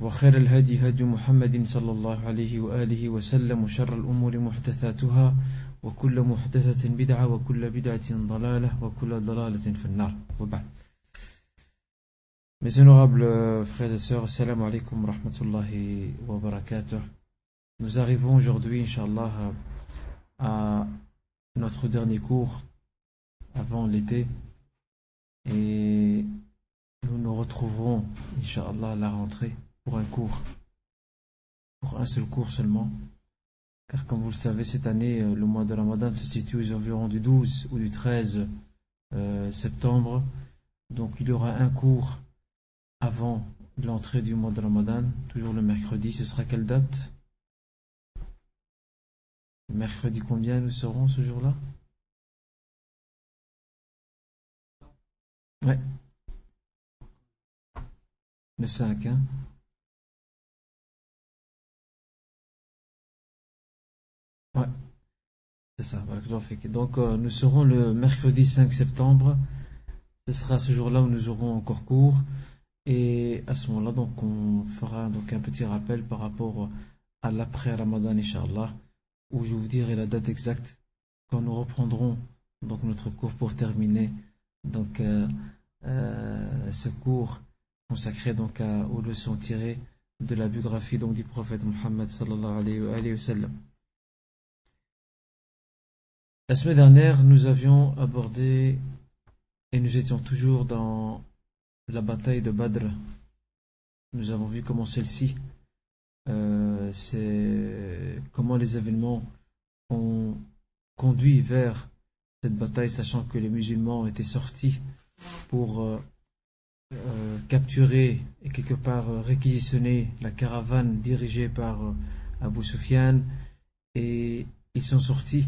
وخير الهدي هدي محمد صلى الله عليه وآله وسلم وشر الأمور محدثاتها وكل محدثة بدعة وكل بدعة ضلالة وكل ضلالة في النار وبعد Mes honorables frères et sœurs, assalamu alaikum rahmatullahi wa barakatuh. Nous arrivons aujourd'hui, Inch'Allah, à notre dernier cours avant l'été et nous nous retrouverons, Inch'Allah, à la rentrée pour un cours, pour un seul cours seulement. Car comme vous le savez, cette année, le mois de Ramadan se situe aux environs du 12 ou du 13 euh, septembre. Donc il y aura un cours avant l'entrée du mois de Ramadan, toujours le mercredi. Ce sera quelle date? Mercredi combien nous serons ce jour-là? Ouais. Le 5, hein Ouais. C'est ça, Donc euh, nous serons le mercredi 5 septembre. Ce sera ce jour-là où nous aurons encore cours. Et à ce moment-là, donc on fera donc un petit rappel par rapport à l'après Ramadan, Inch'Allah, où je vous dirai la date exacte quand nous reprendrons donc notre cours pour terminer donc euh, euh, ce cours consacré donc aux leçons tirées de la biographie donc du prophète Muhammad sallallahu alayhi wa sallam. La semaine dernière, nous avions abordé et nous étions toujours dans la bataille de Badr. Nous avons vu comment celle-ci, euh, c'est comment les événements ont conduit vers cette bataille, sachant que les musulmans étaient sortis pour euh, euh, capturer et quelque part réquisitionner la caravane dirigée par Abu Sufyan et ils sont sortis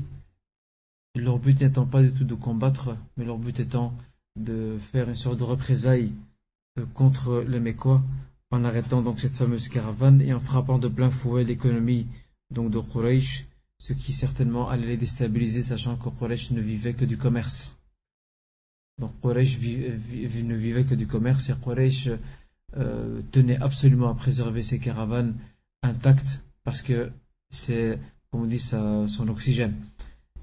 leur but n'étant pas du tout de combattre, mais leur but étant de faire une sorte de représailles contre les Mécois en arrêtant donc cette fameuse caravane et en frappant de plein fouet l'économie donc de Quraysh, ce qui certainement allait les déstabiliser, sachant que Quraysh ne vivait que du commerce. Donc Quraysh ne vivait que du commerce et Quraysh euh, tenait absolument à préserver ses caravanes intactes parce que c'est, comme on dit, son oxygène.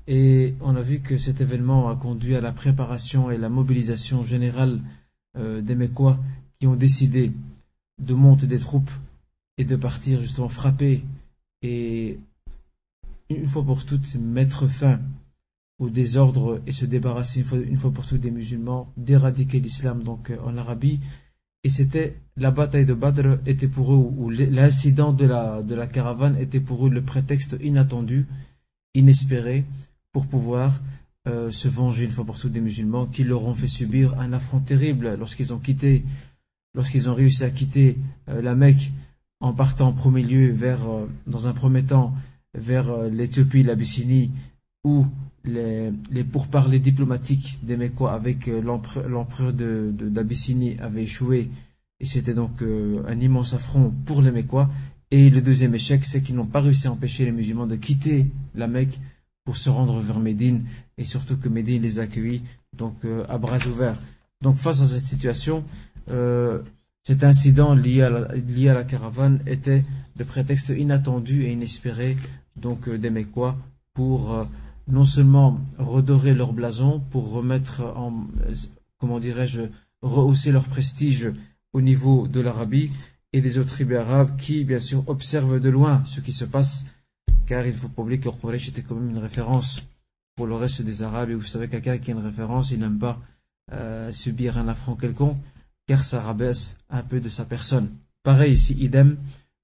Et on a vu que cet événement a conduit à la préparation et la mobilisation générale euh, des Mécois qui ont décidé de monter des troupes et de partir justement frapper et une fois pour toutes mettre fin au désordre et se débarrasser une fois, une fois pour toutes des musulmans, d'éradiquer l'islam donc euh, en Arabie. Et c'était la bataille de Badr était pour eux, ou l'incident de la, de la caravane était pour eux le prétexte inattendu, inespéré, pour pouvoir euh, se venger une fois pour toutes des musulmans qui leur ont fait subir un affront terrible lorsqu'ils ont quitté, lorsqu'ils ont réussi à quitter euh, la Mecque en partant en premier lieu vers, euh, dans un premier temps, vers l'Éthiopie, l'Abyssinie, où les, pourparlers diplomatiques des Mécois avec l'empereur d'Abyssinie de, avaient échoué, et c'était donc un immense affront pour les Mécois. Et le deuxième échec, c'est qu'ils n'ont pas réussi à empêcher les musulmans de quitter la Mecque pour se rendre vers Médine et surtout que Médine les accueillit donc euh, à bras ouverts. Donc face à cette situation, euh, cet incident lié à, la, caravane était de prétexte inattendu et inespéré donc euh, des Mécois pour non seulement redorer leur blason, pour remettre en comment dirais-je rehausser leur prestige au niveau de l'Arabie et des autres tribus arabes qui bien sûr observent de loin ce qui se passe car il faut pas oublier que Quraysh était quand même une référence pour le reste des Arabes, et vous savez quelqu'un qui a une référence, il n'aime pas euh, subir un affront quelconque, car ça rabaisse un peu de sa personne. Pareil ici, idem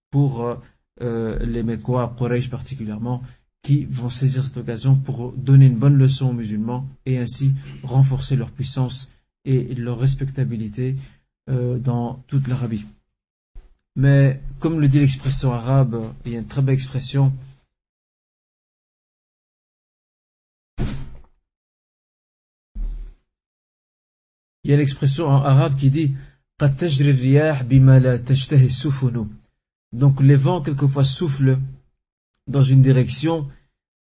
pour euh, euh, les Mekwa, Quraysh particulièrement, qui vont saisir cette occasion pour donner une bonne leçon aux musulmans et ainsi renforcer leur puissance et leur respectabilité dans toute l'Arabie. Mais comme le dit l'expression arabe, il y a une très belle expression. Il y a l'expression en arabe qui dit donc les vents quelquefois soufflent dans une direction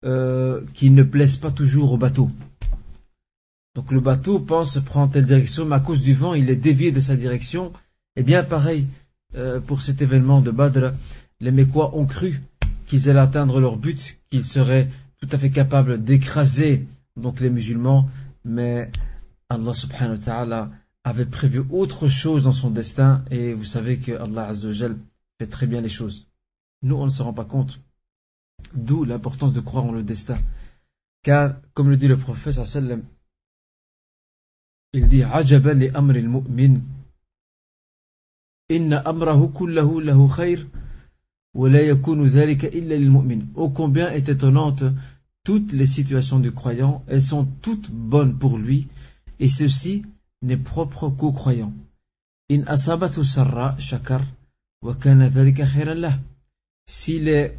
euh, qui ne plaise pas toujours au bateau. Donc le bateau pense prendre telle direction, mais à cause du vent, il est dévié de sa direction. Et bien pareil, euh, pour cet événement de Badr, les Mécois ont cru qu'ils allaient atteindre leur but, qu'ils seraient tout à fait capables d'écraser donc les musulmans, mais Allah subhanahu wa ta'ala avait prévu autre chose dans son destin et vous savez que Allah Azzawajal fait très bien les choses. Nous, on ne se rend pas compte. D'où l'importance de croire en le destin. Car, comme le dit le prophète sallam, il dit Ajaban li amri al-mu'min. Inna amrahu kullahu lahu khair. Oh combien est étonnante toutes les situations du croyant, elles sont toutes bonnes pour lui, et ceci n'est propre qu'aux croyants. In asabatu sarra shakar wa kana dhalika. S'il est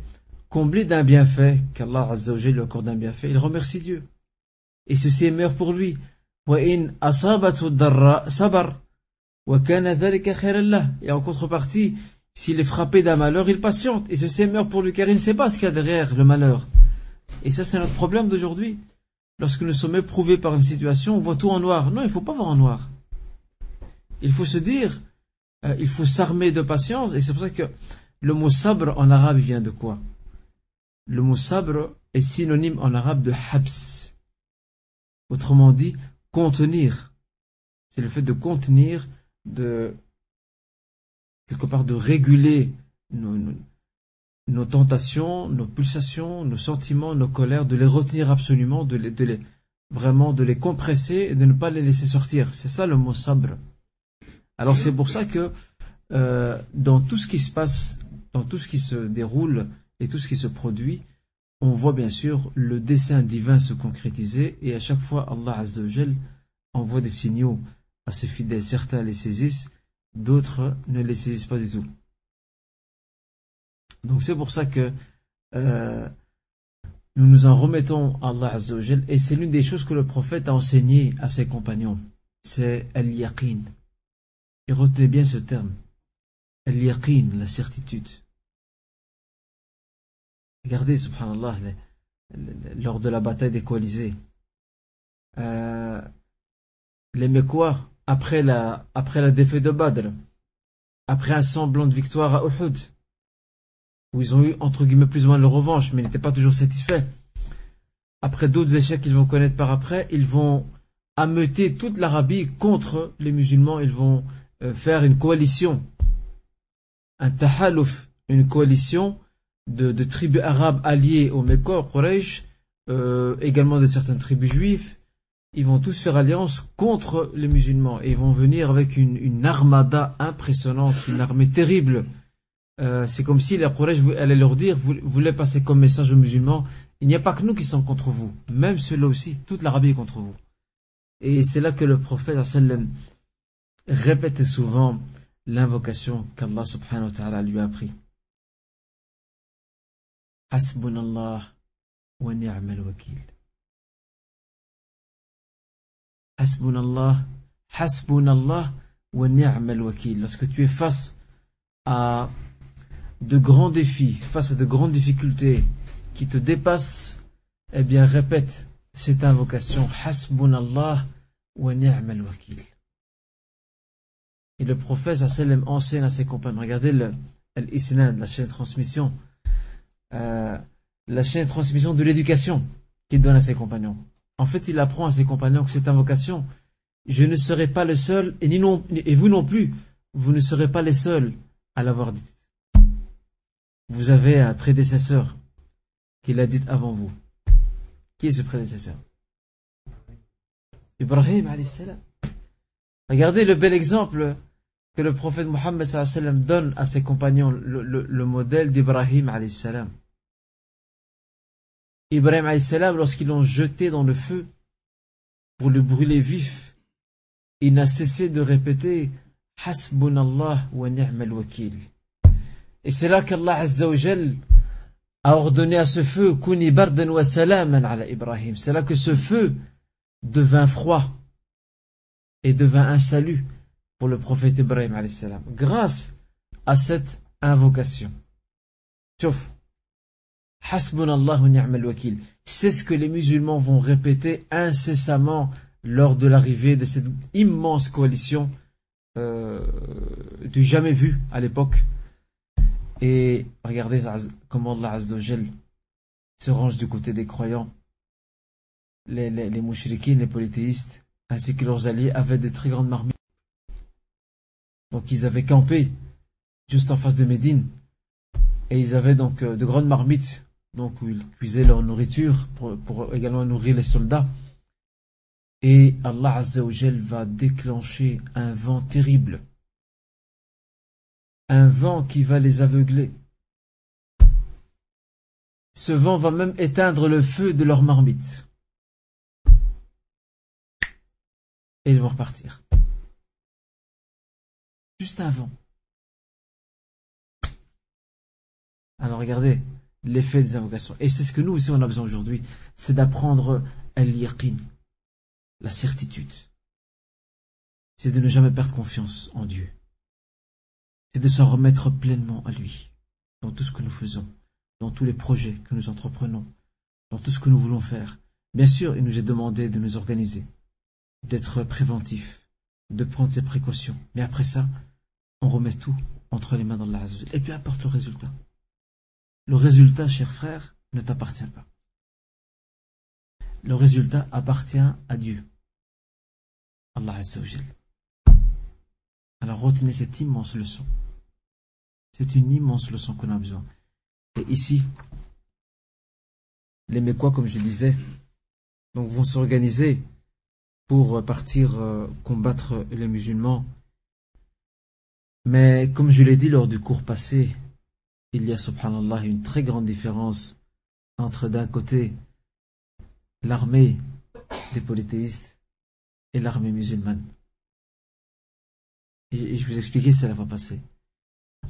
comblé d'un bienfait, qu'Allah Azza wa lui accorde un bienfait, il remercie Dieu. Et ceci est meilleur pour lui. Et en contrepartie, s'il est frappé d'un malheur, il patiente. Et ceci est meilleur pour lui, car il ne sait pas ce qu'il y a derrière le malheur. Et ça, c'est notre problème d'aujourd'hui. Lorsque nous sommes éprouvés par une situation, on voit tout en noir. Non, il ne faut pas voir en noir. Il faut se dire, euh, il faut s'armer de patience. Et c'est pour ça que le mot sabre en arabe vient de quoi? Le mot sabre est synonyme en arabe de habs. Autrement dit, contenir. C'est le fait de contenir, de quelque part de réguler nos, tentations, nos pulsations, nos sentiments, nos colères, de les retenir absolument, de les, vraiment de les compresser et de ne pas les laisser sortir. C'est ça le mot sabre. Alors c'est pour ça que euh, dans tout ce qui se passe, dans tout ce qui se déroule et tout ce qui se produit, on voit bien sûr le dessein divin se concrétiser et à chaque fois Allah Azzawajal envoie des signaux à ses fidèles. Certains les saisissent, d'autres ne les saisissent pas du tout. Donc c'est pour ça que euh, nous nous en remettons à Allah Azzawajal et c'est l'une des choses que le prophète a enseigné à ses compagnons. C'est al-yaqin. Et retenez bien ce terme. Al-yaqin, la certitude. Regardez, subhanallah, lors de la bataille des coalisés, euh, les Mekwa, après la, après la défaite de Badr, après un semblant de victoire à Uhud, où ils ont eu, entre guillemets, plus ou moins leur revanche, mais n'étaient pas toujours satisfaits, après d'autres échecs qu'ils vont connaître par après, ils vont ameuter toute l'Arabie contre les musulmans, ils vont euh, faire une coalition, un tahalouf, une coalition de, tribus arabes alliées aux Mekwa, Quraysh, euh, également de certaines tribus juives, ils vont tous faire alliance contre les musulmans et ils vont venir avec une, armada impressionnante, une armée terrible. Euh, c'est comme si les Quraysh allaient leur dire, vous voulez passer comme message aux musulmans, il n'y a pas que nous qui sommes contre vous, même ceux-là aussi, toute l'Arabie est contre vous. Et c'est là que le prophète répétait souvent l'invocation qu'Allah subhanahu wa ta'ala lui a appris. Hasbunallah wa ni'mal wakil. Hasbunallah, hasbunallah wa ni'mal wakil. Lorsque tu es face à de grands défis, face à de grandes difficultés qui te dépassent, eh bien répète cette invocation Hasbunallah wa ni'mal wakil. Et le prophète sallam enseigne à ses compagnons. Regardez le, la chaîne de transmission. Euh, la chaîne de transmission de l'éducation qu'il donne à ses compagnons. En fait, il apprend à ses compagnons que cette invocation, je ne serai pas le seul, et, ni non, et vous non plus, vous ne serez pas les seuls à l'avoir dite. Vous avez un prédécesseur qui l'a dit avant vous. Qui est ce prédécesseur? Ibrahim salam. Regardez le bel exemple que le prophète Mohammed donne à ses compagnons, le, le, le modèle d'Ibrahim salam. Ibrahim salam, lorsqu'ils l'ont jeté dans le feu pour le brûler vif, il n'a cessé de répéter Hasbunallah wa ni'mal wakil. Et c'est là qu'Allah Azza a ordonné à ce feu Kuni bardan wa ala Ibrahim. C'est là que ce feu devint froid et devint un salut pour le prophète Ibrahim alayhi salam. Grâce à cette invocation. Sauf. C'est ce que les musulmans vont répéter incessamment lors de l'arrivée de cette immense coalition euh, du jamais vu à l'époque. Et regardez comment Allah Azzawajal se range du côté des croyants. Les, les, les polythéistes, ainsi que leurs alliés avaient de très grandes marmites. Donc ils avaient campé juste en face de Médine. Et ils avaient donc euh, de grandes marmites donc où ils cuisaient leur nourriture pour, pour également nourrir les soldats. Et Allah Azzawajal va déclencher un vent terrible. Un vent qui va les aveugler. Ce vent va même éteindre le feu de leur marmite. Et ils vont repartir. Juste un vent. Alors regardez, l'effet des invocations. Et c'est ce que nous aussi on a besoin aujourd'hui, c'est d'apprendre al-yaqin, la certitude. C'est de ne jamais perdre confiance en Dieu. C'est de s'en remettre pleinement à lui, dans tout ce que nous faisons, dans tous les projets que nous entreprenons, dans tout ce que nous voulons faire. Bien sûr, il nous est demandé de nous organiser, d'être préventif, de prendre ses précautions. Mais après ça, on remet tout entre les mains d'Allah Et peu importe le résultat. Le résultat, cher frère, ne t'appartient pas. Le résultat appartient à Dieu. Allah Azzawajal. Alors retenez cette immense leçon. C'est une immense leçon qu'on a besoin. Et ici, les Mécois, comme je disais, donc vont s'organiser pour partir euh, combattre les musulmans. Mais comme je l'ai dit lors du cours passé, il y a, subhanallah, une très grande différence entre d'un côté l'armée des polythéistes et l'armée musulmane. Je vous expliquer ça va passer.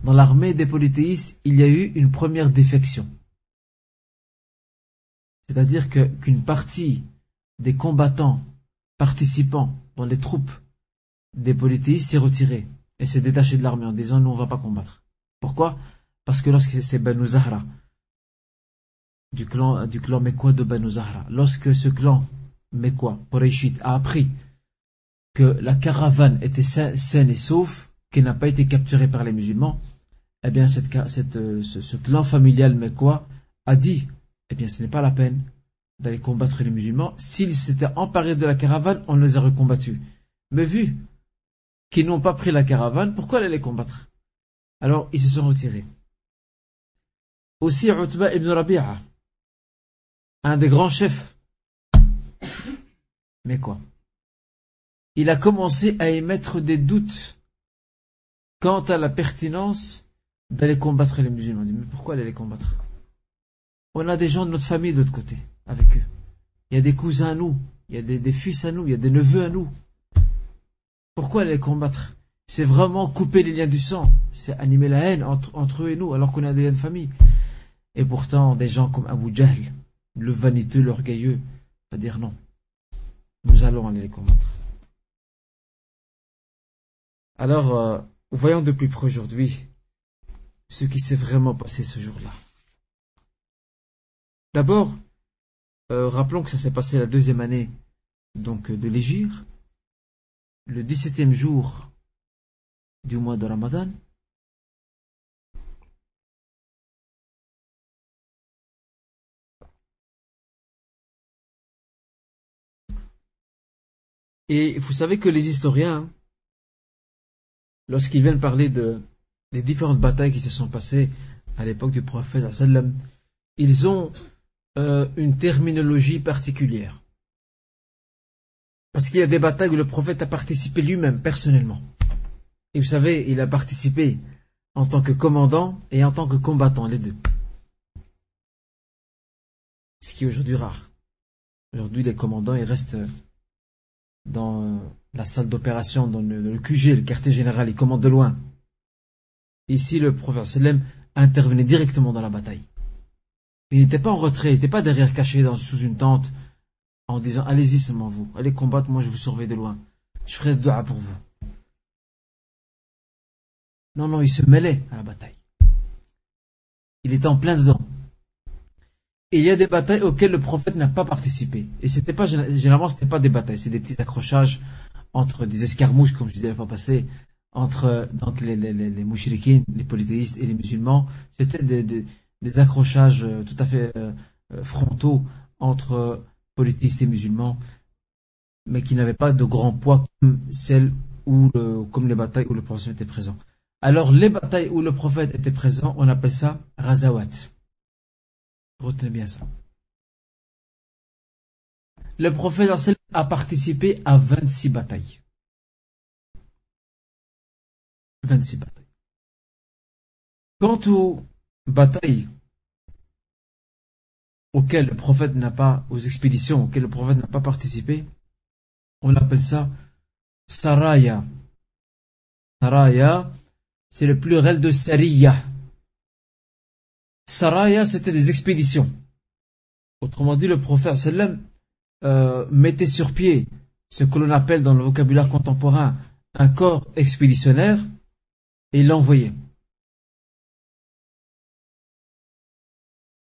Dans l'armée des polythéistes, il y a eu une première défection. C'est-à-dire qu'une partie des combattants participants dans les troupes des polythéistes s'est retirée et s'est détachée de l'armée en disant nous on va pas combattre. Pourquoi? Parce que lorsque c'est Banu Zahra, du clan, du clan mécois de Banu Zahra, lorsque ce clan mécois, Qurayshite, a appris la caravane était saine et sauf, qu'elle n'a pas été capturée par les musulmans, eh bien, euh, ce, clan familial mécois a dit, eh bien, ce n'est pas la peine d'aller combattre les musulmans. S'ils s'étaient emparés de la caravane, on les aurait combattus. Mais vu qu'ils n'ont pas pris la caravane, pourquoi aller les combattre? Alors, ils se sont retirés. Aussi Utba ibn Rabi'a, un des grands chefs. Mais quoi Il a commencé à émettre des doutes quant à la pertinence d'aller combattre les musulmans. dit, mais pourquoi aller les combattre? On a des gens de notre famille de l'autre côté, avec eux. Il y a des cousins à nous, il y a des, fils à nous, il y a des neveux à nous. Pourquoi aller les combattre? C'est vraiment couper les liens du sang, c'est animer la haine entre, entre eux et nous, alors qu'on a des liens de famille. Et pourtant, des gens comme Abu Jahl, le vaniteux, l'orgueilleux, va dire non. Nous allons aller les combattre. Alors, euh, voyons de plus près aujourd'hui ce qui s'est vraiment passé ce jour-là. D'abord, euh, rappelons que ça s'est passé la deuxième année donc de l'Égir, le 17e jour du mois de Ramadan, Et vous savez que les historiens, lorsqu'ils viennent parler de, des différentes batailles qui se sont passées à l'époque du prophète, ils ont euh, une terminologie particulière. Parce qu'il y a des batailles où le prophète a participé lui-même, personnellement. Et vous savez, il a participé en tant que commandant et en tant que combattant, les deux. Ce qui est aujourd'hui rare. Aujourd'hui, les commandants, ils restent dans la salle d'opération, dans le, QG, le quartier général, ils commandent de loin. Ici, le prophète sallam intervenait directement dans la bataille. Il n'était pas en retrait, il n'était pas derrière caché sous une tente en disant allez-y seulement vous, allez combattre, moi je vous surveille de loin. Je ferai de dua pour vous. Non, non, il se mêlait à la bataille. Il était en plein dedans. Il y a des batailles auxquelles le prophète n'a pas participé. Et c'était pas, généralement, c'était pas des batailles, c'est des petits accrochages entre des escarmouches, comme je disais la fois passée, entre, les, les, les, polythéistes et les musulmans. C'était des, accrochages euh, tout à fait euh, euh, frontaux entre polythéistes et musulmans, mais qui n'avaient pas de grand poids comme celles où comme les batailles où le prophète était présent. Alors, les batailles où le prophète était présent, on appelle ça razawat. Retenez bien ça. Le prophète a participé à 26 batailles. 26 batailles. Quant aux batailles auxquelles le prophète n'a pas, aux expéditions auxquelles le prophète n'a pas participé, on appelle ça Saraya. Saraya, c'est le pluriel de Sariya. Saraya, c'était des expéditions. Autrement dit, le prophète sallam euh, mettait sur pied ce que l'on appelle dans le vocabulaire contemporain un corps expéditionnaire et l'envoyait.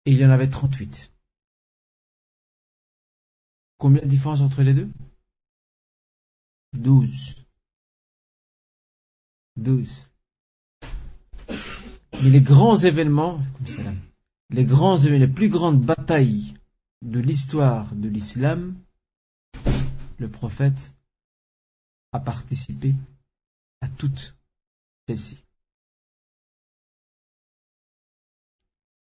Il y en avait 38. Combien de différence entre les deux? 12. 12. Mais les grands événements, les grands les plus grandes batailles de l'histoire de l'islam, le prophète a participé à toutes celles-ci.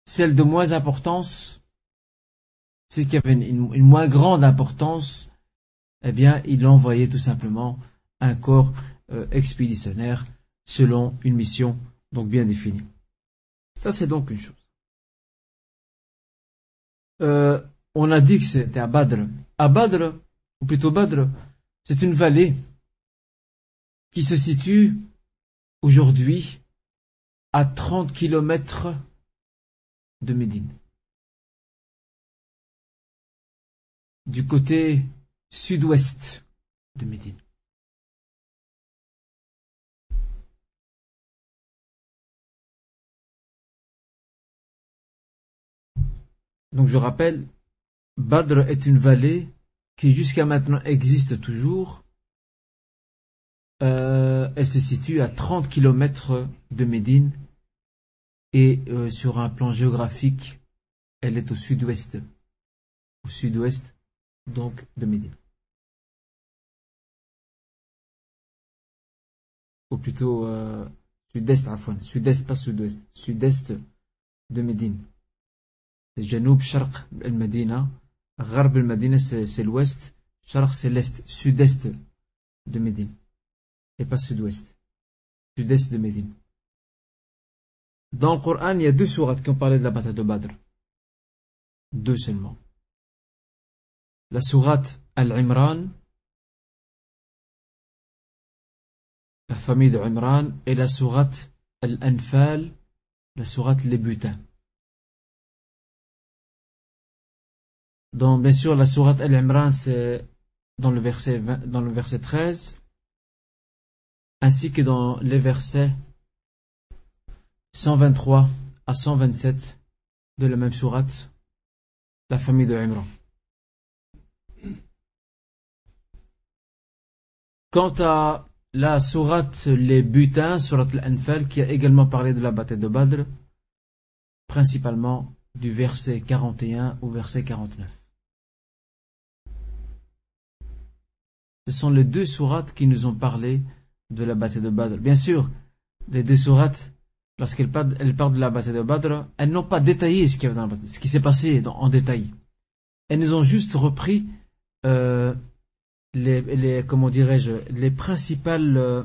Celle de moins importance, celle qui avait une, moins grande importance, eh bien, il envoyait tout simplement un corps euh, expéditionnaire selon une mission donc bien définie. Ça, c'est donc une chose. Euh, on a dit que c'était à Badr. À Badr, ou plutôt Badr, c'est une vallée qui se situe aujourd'hui à 30 kilomètres de Médine. Du côté sud-ouest de Médine. Donc je rappelle, Badr est une vallée qui jusqu'à maintenant existe toujours. Euh, elle se situe à 30 km de Médine et euh, sur un plan géographique, elle est au sud-ouest. Au sud-ouest donc de Médine. Ou plutôt euh, sud-est, sud-est, pas sud-ouest, sud-est de Médine. Janoub, Sharq, el-Medina. Gharb el-Medina, c'est l'ouest. Sharq, c'est l'est, sud-est de Médine. Et pas sud-ouest. Sud-est de Médine. Dans le Coran, il y a deux sourates qui ont parlé de la bataille de Badr. Deux seulement. La sourate Al-Imran, la famille de Imran, et la sourate Al-Anfal, la sourate Les Butins. Donc, bien sûr, la sourate Al-Imran, c'est dans le verset dans le verset 13, ainsi que dans les versets 123 à 127 de la même sourate, la famille de Imran. Quant à la sourate Les Butins, sourate Al-Anfal, qui a également parlé de la bataille de Badr, principalement du verset 41 au verset 49. Ce sont les deux sourates qui nous ont parlé de la bataille de Badr. Bien sûr, les deux sourates lorsqu'elles parlent, de la bataille de Badr, elles n'ont pas détaillé ce qui, s'est passé en détail. Elles nous ont juste repris euh, les, comment dirais-je, les principales euh,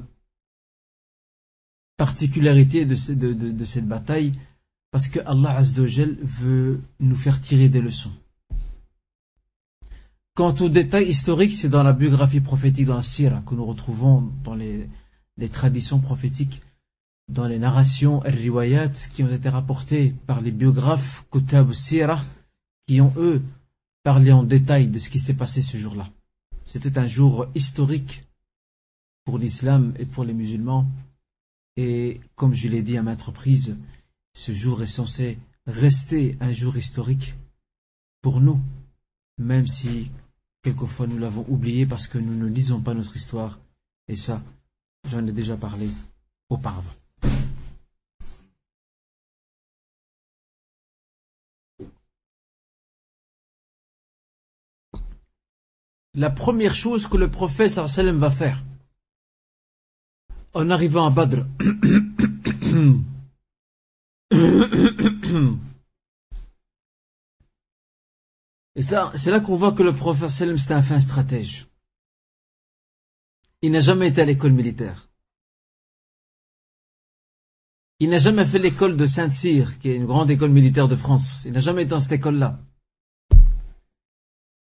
particularités de, cette bataille, parce que Allah Azzawajal veut nous faire tirer des leçons. Quant aux détails historiques, c'est dans la biographie prophétique, dans la Sira, que nous retrouvons dans les, les traditions prophétiques, dans les narrations riwayat qui ont été rapportées par les biographes Kutab Sira, qui ont eux parlé en détail de ce qui s'est passé ce jour-là. C'était un jour historique pour l'islam et pour les musulmans. Et comme je l'ai dit à maintes reprises, ce jour est censé rester un jour historique pour nous, même si quelquefois nous l'avons oublié parce que nous ne lisons pas notre histoire. Et ça, j'en ai déjà parlé auparavant. La première chose que le prophète sallam va faire en arrivant à Badr. Et ça, c'est là qu'on voit que le prophète sallam c'était un stratège. Il n'a jamais été à l'école militaire. Il n'a jamais fait l'école de Saint-Cyr, qui est une grande école militaire de France. Il n'a jamais été dans cette école-là.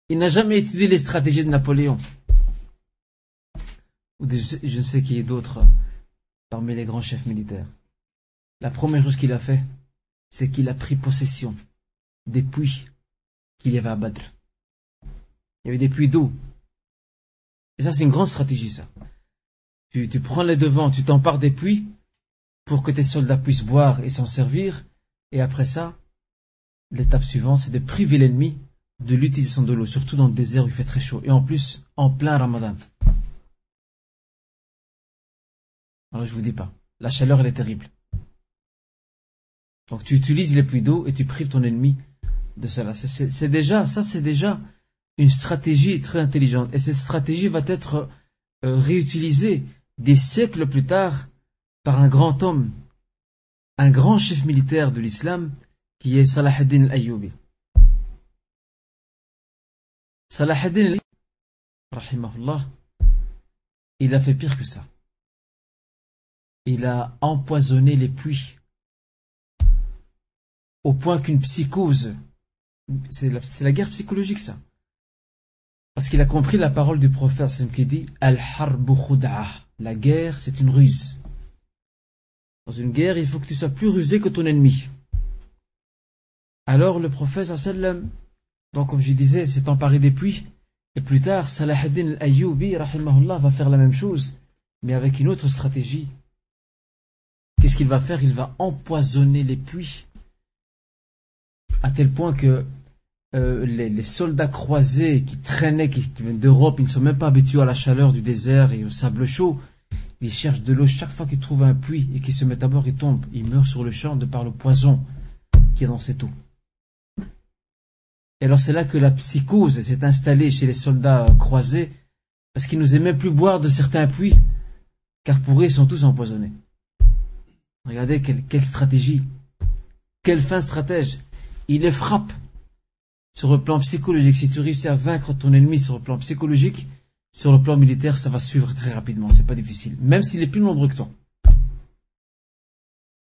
Il n'a jamais étudié les stratégies de Napoléon. Ou je ne sais qui est d'autres parmi les grands chefs militaires. La première chose qu'il a fait, c'est qu'il a pris possession des puits qu'il y avait à Badr. Il y avait des puits d'eau. Et ça, c'est une grande stratégie, ça. Tu, prends les devants, tu t'empares des puits pour que tes soldats puissent boire et s'en servir. Et après ça, l'étape suivante, c'est de priver l'ennemi de l'utilisation de l'eau, surtout dans le désert où il fait très chaud. Et en plus, en plein ramadan. Alors je vous dis pas, la chaleur elle est terrible. Donc tu utilises les pluies d'eau et tu prives ton ennemi de cela. C'est déjà, ça c'est déjà une stratégie très intelligente. Et cette stratégie va être euh, réutilisée des siècles plus tard par un grand homme, un grand chef militaire de l'islam, qui est Salah ad-Din al-Ayyubi. Salah al il a fait pire que ça. Il a empoisonné les puits au point qu'une psychose, c'est la, guerre psychologique ça. Parce qu'il a compris la parole du prophète qui dit Al-harbu La guerre, c'est une ruse. Dans une guerre, il faut que tu sois plus rusé que ton ennemi. Alors le prophète donc comme je disais, s'est emparé des puits. Et plus tard, Salah ad-Din al-Ayyubi, va faire la même chose, mais avec une autre stratégie. Qu'est-ce qu'il va faire? Il va empoisonner les puits à tel point que euh, les, soldats croisés qui traînaient, qui, viennent d'Europe, ils ne sont même pas habitués à la chaleur du désert et au sable chaud. Ils cherchent de l'eau chaque fois qu'ils trouvent un puits et qu'ils se mettent à bord, ils tombent. Ils meurent sur le champ de par le poison qui est dans cette eau. Et alors c'est là que la psychose s'est installée chez les soldats croisés, parce qu'ils n'osaient même plus boire de certains puits, car pour eux ils sont tous empoisonnés. Regardez quelle, quelle stratégie, quel fin stratège il les frappe sur le plan psychologique. Si tu réussis à vaincre ton ennemi sur le plan psychologique, sur le plan militaire, ça va suivre très rapidement. C'est pas difficile, même s'il est plus nombreux que toi.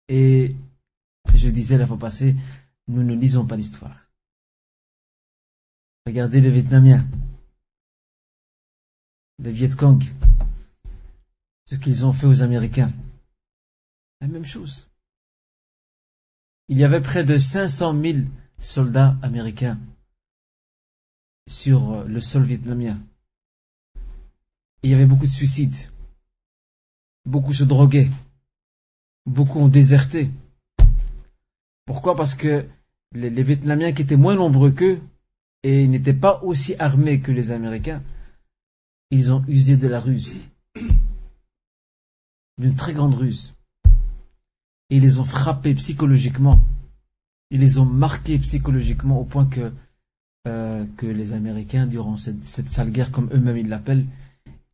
Et je disais la fois passée, nous ne lisons pas l'histoire. Regardez les Vietnamiens, les Viet Cong, ce qu'ils ont fait aux Américains. La même chose il y avait près de 500 000 soldats américains sur euh, le sol vietnamien. il y avait beaucoup de suicides. Beaucoup se droguaient. Beaucoup ont déserté. Pourquoi? Parce que les, les Vietnamiens qui étaient moins nombreux qu'eux et n'étaient pas aussi armés que les Américains, ils ont usé de la ruse. D'une très grande ruse ils les ont frappés psychologiquement. Ils les ont marqués psychologiquement au point que, euh, que les Américains, durant cette, cette sale guerre, comme eux-mêmes ils l'appellent,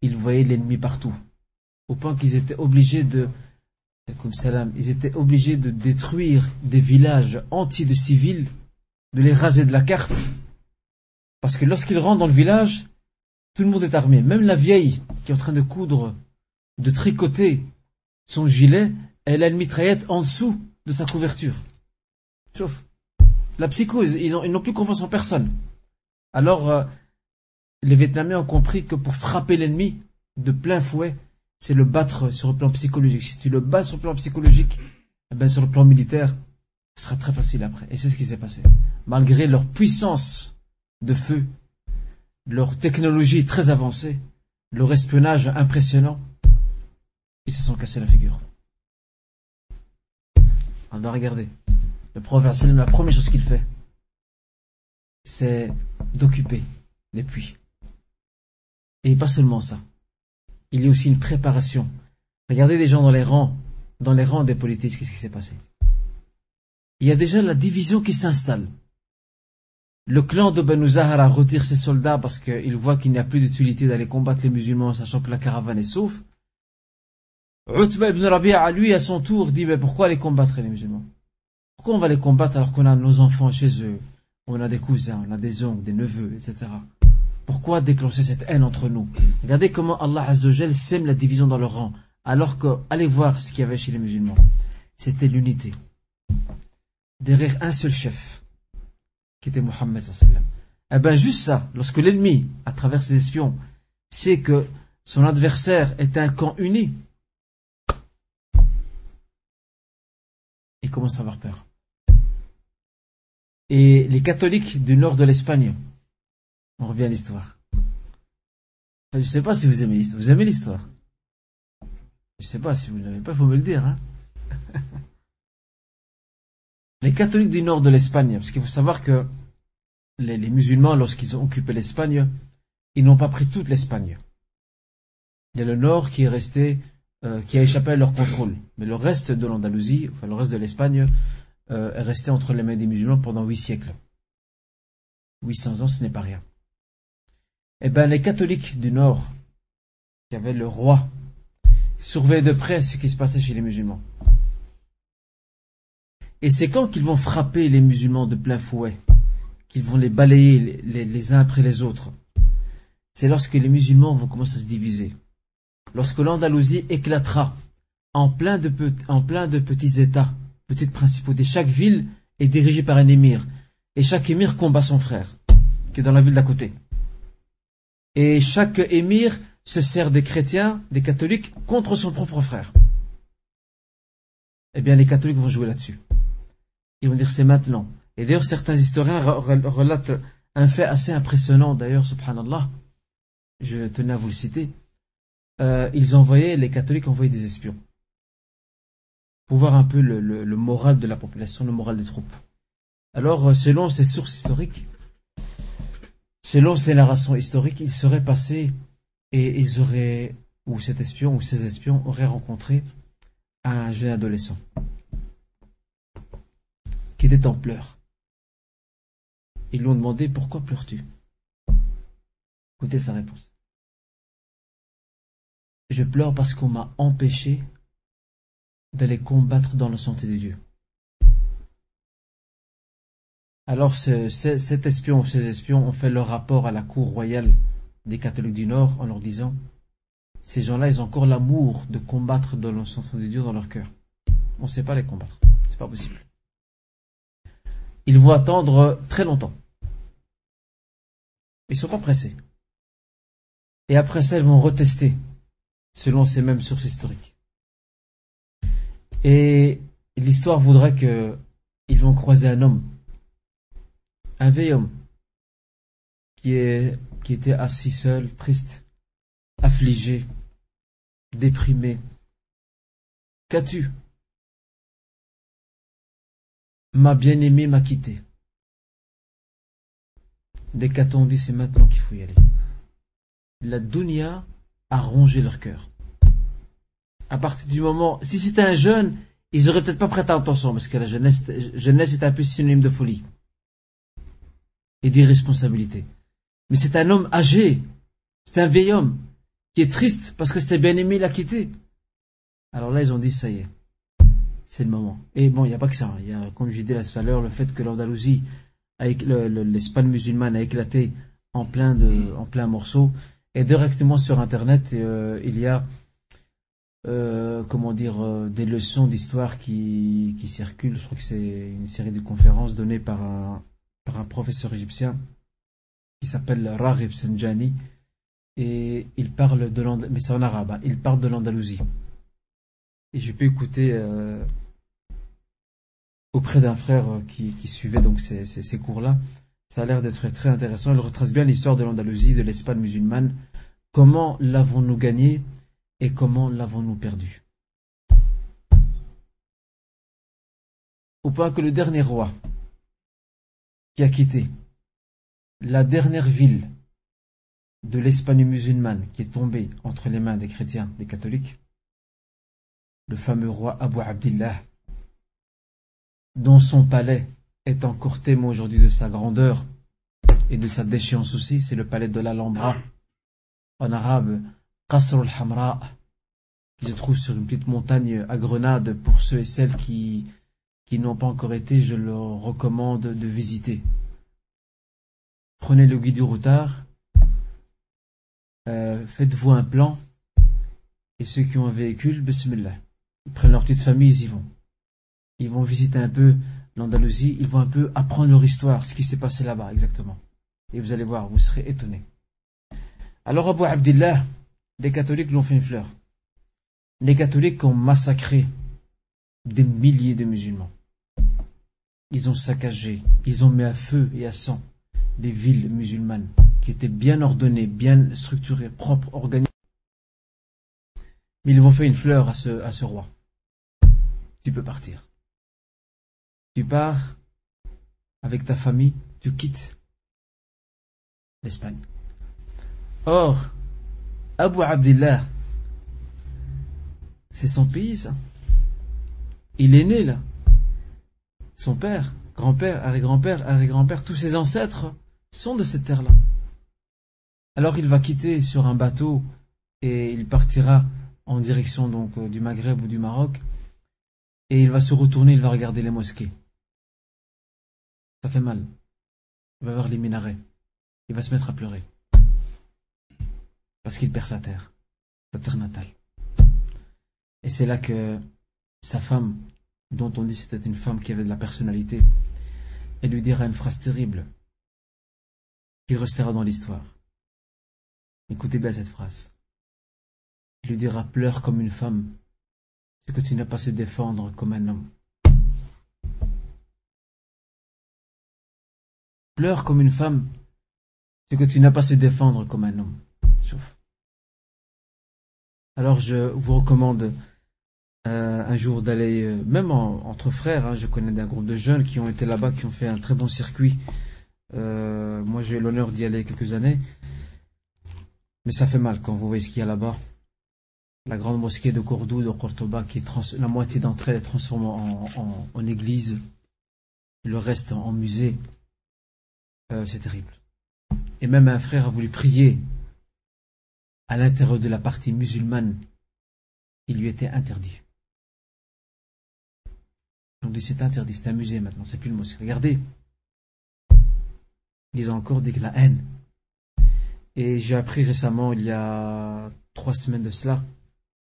ils voyaient l'ennemi partout. Au point qu'ils étaient obligés de Ils étaient obligés de détruire des villages entiers de civils, de les raser de la carte. Parce que lorsqu'ils rentrent dans le village, tout le monde est armé. Même la vieille qui est en train de coudre, de tricoter son gilet, elle a une mitraillette en dessous de sa couverture. Sauf. La psychose, ils n'ont plus confiance en personne. Alors, euh, les Vietnamiens ont compris que pour frapper l'ennemi de plein fouet, c'est le battre sur le plan psychologique. Si tu le bats sur le plan psychologique, eh ben sur le plan militaire, ce sera très facile après. Et c'est ce qui s'est passé. Malgré leur puissance de feu, leur technologie très avancée, leur espionnage impressionnant, ils se sont cassés la figure. On doit regarder. Le prophète, la première chose qu'il fait, c'est d'occuper les puits. Et pas seulement ça il y a aussi une préparation. Regardez des gens dans les rangs, dans les rangs des politiques, qu'est-ce qui s'est passé? Il y a déjà la division qui s'installe. Le clan de Banu Zahara retire ses soldats parce qu'il voit qu'il n'y a plus d'utilité d'aller combattre les musulmans, sachant que la caravane est sauf. Utba ibn Rabi'a, lui, à son tour, dit, mais pourquoi aller combattre les musulmans? Pourquoi on va les combattre alors qu'on a nos enfants chez eux? On a des cousins, on a des oncles, des neveux, etc. Pourquoi déclencher cette haine entre nous? Regardez comment Allah Azzawajal sème la division dans leur rang. Alors que, allez voir ce qu'il y avait chez les musulmans. C'était l'unité. Derrière un seul chef, qui était Mohammed sallam. Eh bien, juste ça, lorsque l'ennemi, à travers ses espions, sait que son adversaire est un camp uni, il commence à avoir peur. Et les catholiques du nord de l'Espagne, on revient à l'histoire. Je ne sais pas si vous aimez l'histoire. Vous aimez l'histoire Je ne sais pas si vous ne l'avez pas, il faut me le dire. Hein les catholiques du nord de l'Espagne, parce qu'il faut savoir que les, musulmans, lorsqu'ils ont occupé l'Espagne, ils n'ont pas pris toute l'Espagne. Il y a le nord qui est resté, euh, qui a échappé à leur contrôle. Mais le reste de l'Andalousie, enfin le reste de l'Espagne, euh, est resté entre les mains des musulmans pendant huit siècles. 800 ans, ce n'est pas rien. Eh bien, les catholiques du Nord, qui avaient le roi, surveillaient de près ce qui se passait chez les musulmans. Et c'est quand qu'ils vont frapper les musulmans de plein fouet, qu'ils vont les balayer les, uns après les autres. C'est lorsque les musulmans vont commencer à se diviser. Lorsque l'Andalousie éclatera en plein, de, petits États, petites principautés. Chaque ville est dirigée par un émir. Et chaque émir combat son frère, qui est dans la ville d'à côté. Et chaque émir se sert des chrétiens, des catholiques, contre son propre frère. Eh bien, les catholiques vont jouer là-dessus. Ils vont dire c'est maintenant. Et d'ailleurs, certains historiens relatent un fait assez impressionnant, d'ailleurs, subhanallah. Je tenais à vous le citer. Euh, ils envoyaient, les catholiques envoyaient des espions. Pour voir un peu le, moral de la population, le moral des troupes. Alors, euh, selon ces sources historiques, Selon ces narrations historiques, il serait passé et ils auraient, ou cet espion ou ces espions auraient rencontré un jeune adolescent qui était en pleurs. Ils lui ont demandé pourquoi pleures-tu? Écoutez sa réponse. Je pleure parce qu'on m'a empêché d'aller combattre dans le santé de Dieu. Alors cet espion ou ces espions ont fait leur rapport à la cour royale des catholiques du Nord en leur disant ces gens-là, ils ont encore l'amour de combattre dans le centre de Dieu dans leur cœur. On ne sait pas les combattre. C'est pas possible. Ils vont attendre très longtemps. Ils ne sont pas pressés. Et après ça, ils vont retester, selon ces mêmes sources historiques. Et l'histoire voudrait qu'ils vont croiser un homme un vieil homme qui était assis seul, triste, affligé, déprimé. Qu'as-tu Ma bien-aimée m'a quitté. Dès qu'a-t-on dit c'est maintenant qu'il faut y aller. La dunya a rongé leur cœur. À partir du moment, si c'était un jeune, ils auraient peut-être pas prêté attention parce que la jeunesse, est un peu synonyme de folie et d'irresponsabilité. Mais c'est un homme âgé, c'est un vieil homme qui est triste parce que ses bien-aimé l'a quitté. Alors là, ils ont dit, ça y est, c'est le moment. Et bon, il n'y a pas que ça. Il y a, comme je disais tout à l'heure, le fait que l'Andalousie, l'Espagne musulmane a éclaté en plein de, en plein morceau. Et directement sur Internet, euh, il y a, euh, comment dire, euh, des leçons d'histoire qui, circulent. Je crois que c'est une série de conférences données par un, par un professeur égyptien qui s'appelle Raghib Sanjani. Et il parle de l'Andalousie, mais c'est en arabe, hein. il parle de l'Andalousie. Et j'ai pu écouter auprès d'un frère qui, suivait donc ces cours-là. Ça a l'air d'être très intéressant. Il retrace bien l'histoire de l'Andalousie, de l'Espagne musulmane. Comment l'avons-nous gagné et comment l'avons-nous perdu Au point que le dernier roi qui a quitté la dernière ville de l'Espagne musulmane qui est tombée entre les mains des chrétiens, des catholiques, le fameux roi Abu Abdillah, dont son palais est encore témoin aujourd'hui de sa grandeur et de sa déchéance aussi, c'est le palais de l'Alhambra, en arabe Qasr al-Hamra, qui se trouve sur une petite montagne à Grenade. Pour ceux et celles qui, n'ont pas encore été, je leur recommande de visiter. Prenez le guide du routard, euh, faites-vous un plan, et ceux qui ont un véhicule, bismillah, ils prennent leur petite famille, ils y vont. Ils vont visiter un peu l'Andalousie, ils vont un peu apprendre leur histoire, ce qui s'est passé là-bas exactement. Et vous allez voir, vous serez étonnés. Alors Abu Abdillah, les catholiques l'ont fait une fleur. Les catholiques ont massacré des milliers de musulmans. Ils ont saccagé, ils ont mis à feu et à sang les villes musulmanes qui étaient bien ordonnées, bien structurées, propres, organisées. Mais ils vont faire une fleur à ce, à ce roi. Tu peux partir. Tu pars avec ta famille, tu quittes l'Espagne. Or, Abu Abdillah, c'est son pays, ça. Il est né là. Son père, grand-père, arrière-grand-père, arrière-grand-père, tous ses ancêtres sont de cette terre-là. Alors il va quitter sur un bateau et il partira en direction donc euh, du Maghreb ou du Maroc et il va se retourner, il va regarder les mosquées. Ça fait mal. Il va voir les minarets. Il va se mettre à pleurer. Parce qu'il perd sa terre, sa terre natale. Et c'est là que sa femme, dont on dit c'était une femme qui avait de la personnalité, elle lui dira une phrase terrible qui restera dans l'histoire. Écoutez bien cette phrase. Il lui dira pleure comme une femme, ce que tu n'as pas se défendre comme un homme. Pleure comme une femme, c'est que tu n'as pas se défendre comme un homme. Alors je vous recommande euh, un jour d'aller, euh, même entre frères, hein, je connais un groupe de jeunes qui ont été là-bas, qui ont fait un très bon circuit. Euh, moi j'ai eu l'honneur d'y aller quelques années. Mais ça fait mal quand vous voyez ce qu'il y a là-bas. La grande mosquée de Cordoue, de Cordoba, qui la moitié d'entre elles est transformée en, église, le reste en musée. Euh, c'est terrible. Et même un frère a voulu prier à l'intérieur de la partie musulmane. Il lui était interdit. On dit c'est interdit, c'est un maintenant, c'est plus le mosquée. Regardez. Ils ont encore dit que la haine. Et j'ai appris récemment, il y a trois semaines de cela,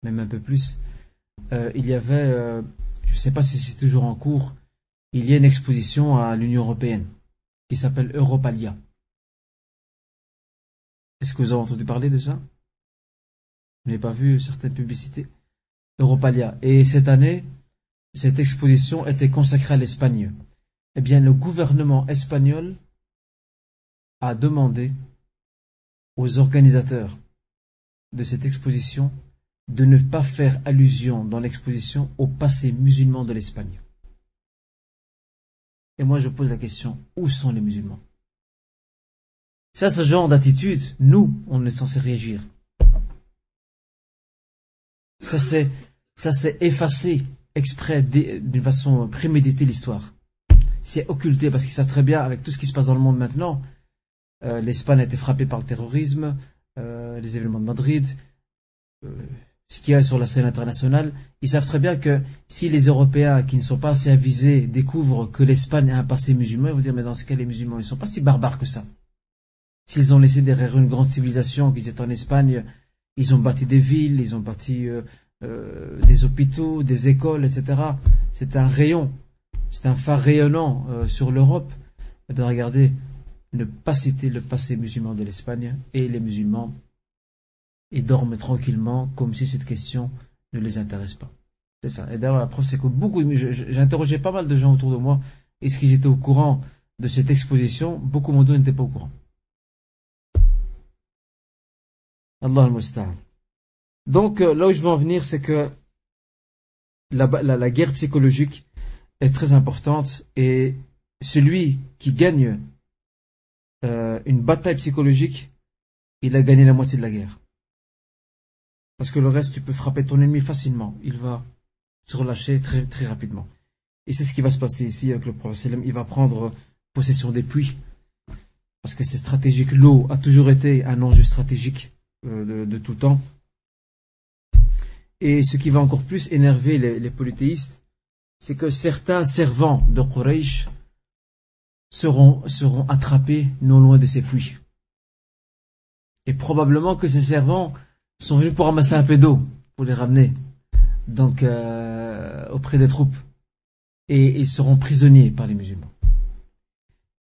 même un peu plus, euh, il y avait, euh, je ne sais pas si c'est toujours en cours, il y a une exposition à l'Union Européenne qui s'appelle Europalia. Est-ce que vous avez entendu parler de ça? Vous n'avez pas vu certaines publicités? Europalia. Et cette année, cette exposition était consacrée à l'Espagne. Eh bien, le gouvernement espagnol a demandé aux organisateurs de cette exposition de ne pas faire allusion dans l'exposition au passé musulman de l'Espagne. Et moi, je pose la question, où sont les musulmans? C'est à ce genre d'attitude, nous, on est censé réagir. Ça c'est, ça c'est effacer exprès d'une façon préméditée l'histoire. C'est occulté parce qu'ils savent très bien, avec tout ce qui se passe dans le monde maintenant, euh, l'Espagne a été frappée par le terrorisme, euh, les événements de Madrid, euh, ce qu'il y a sur la scène internationale, ils savent très bien que si les Européens qui ne sont pas assez avisés découvrent que l'Espagne a un passé musulman, ils vont dire mais dans ce cas les musulmans ils ne sont pas si barbares que ça. S'ils ont laissé derrière une grande civilisation, qu'ils étaient en Espagne, ils ont bâti des villes, ils ont bâti euh, euh, des hôpitaux, des écoles, etc. C'est un rayon, c'est un phare rayonnant euh, sur l'Europe. Eh bien regardez, ne pas citer le passé musulman de l'Espagne et les musulmans et dorment tranquillement comme si cette question ne les intéresse pas. C'est ça. Et d'ailleurs, la preuve, c'est que beaucoup, j'ai interrogé pas mal de gens autour de moi, est-ce qu'ils étaient au courant de cette exposition? Beaucoup d'entre eux n'étaient pas au courant. Allah al Donc, euh, là où je veux en venir, c'est que la, la, guerre psychologique est très importante et celui qui gagne euh, une bataille psychologique, il a gagné la moitié de la guerre. Parce que le reste, tu peux frapper ton ennemi facilement. Il va se relâcher très, très rapidement. Et c'est ce qui va se passer ici avec le prophète. Il va prendre possession des puits. Parce que c'est stratégique. L'eau a toujours été un enjeu stratégique euh, de, tout temps. Et ce qui va encore plus énerver les, polythéistes, c'est que certains servants de Quraysh seront, seront attrapés non loin de ces puits. Et probablement que ces servants sont venus pour ramasser un d'eau, pour les ramener donc euh, auprès des troupes. Et ils seront prisonniers par les musulmans.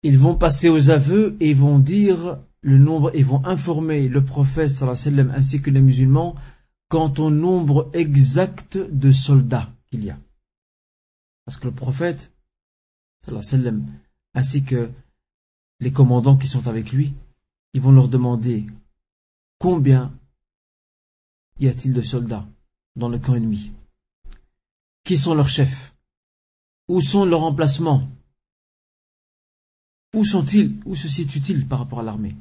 Ils vont passer aux aveux et vont dire le nombre et vont informer le prophète ainsi que les musulmans quant au nombre exact de soldats qu'il y a. Parce que le prophète ainsi que les commandants qui sont avec lui, ils vont leur demander combien y a-t-il de soldats dans le camp ennemi? Qui sont leurs chefs? Où sont leurs emplacements? Où sont-ils? Où se situent-ils par rapport à l'armée?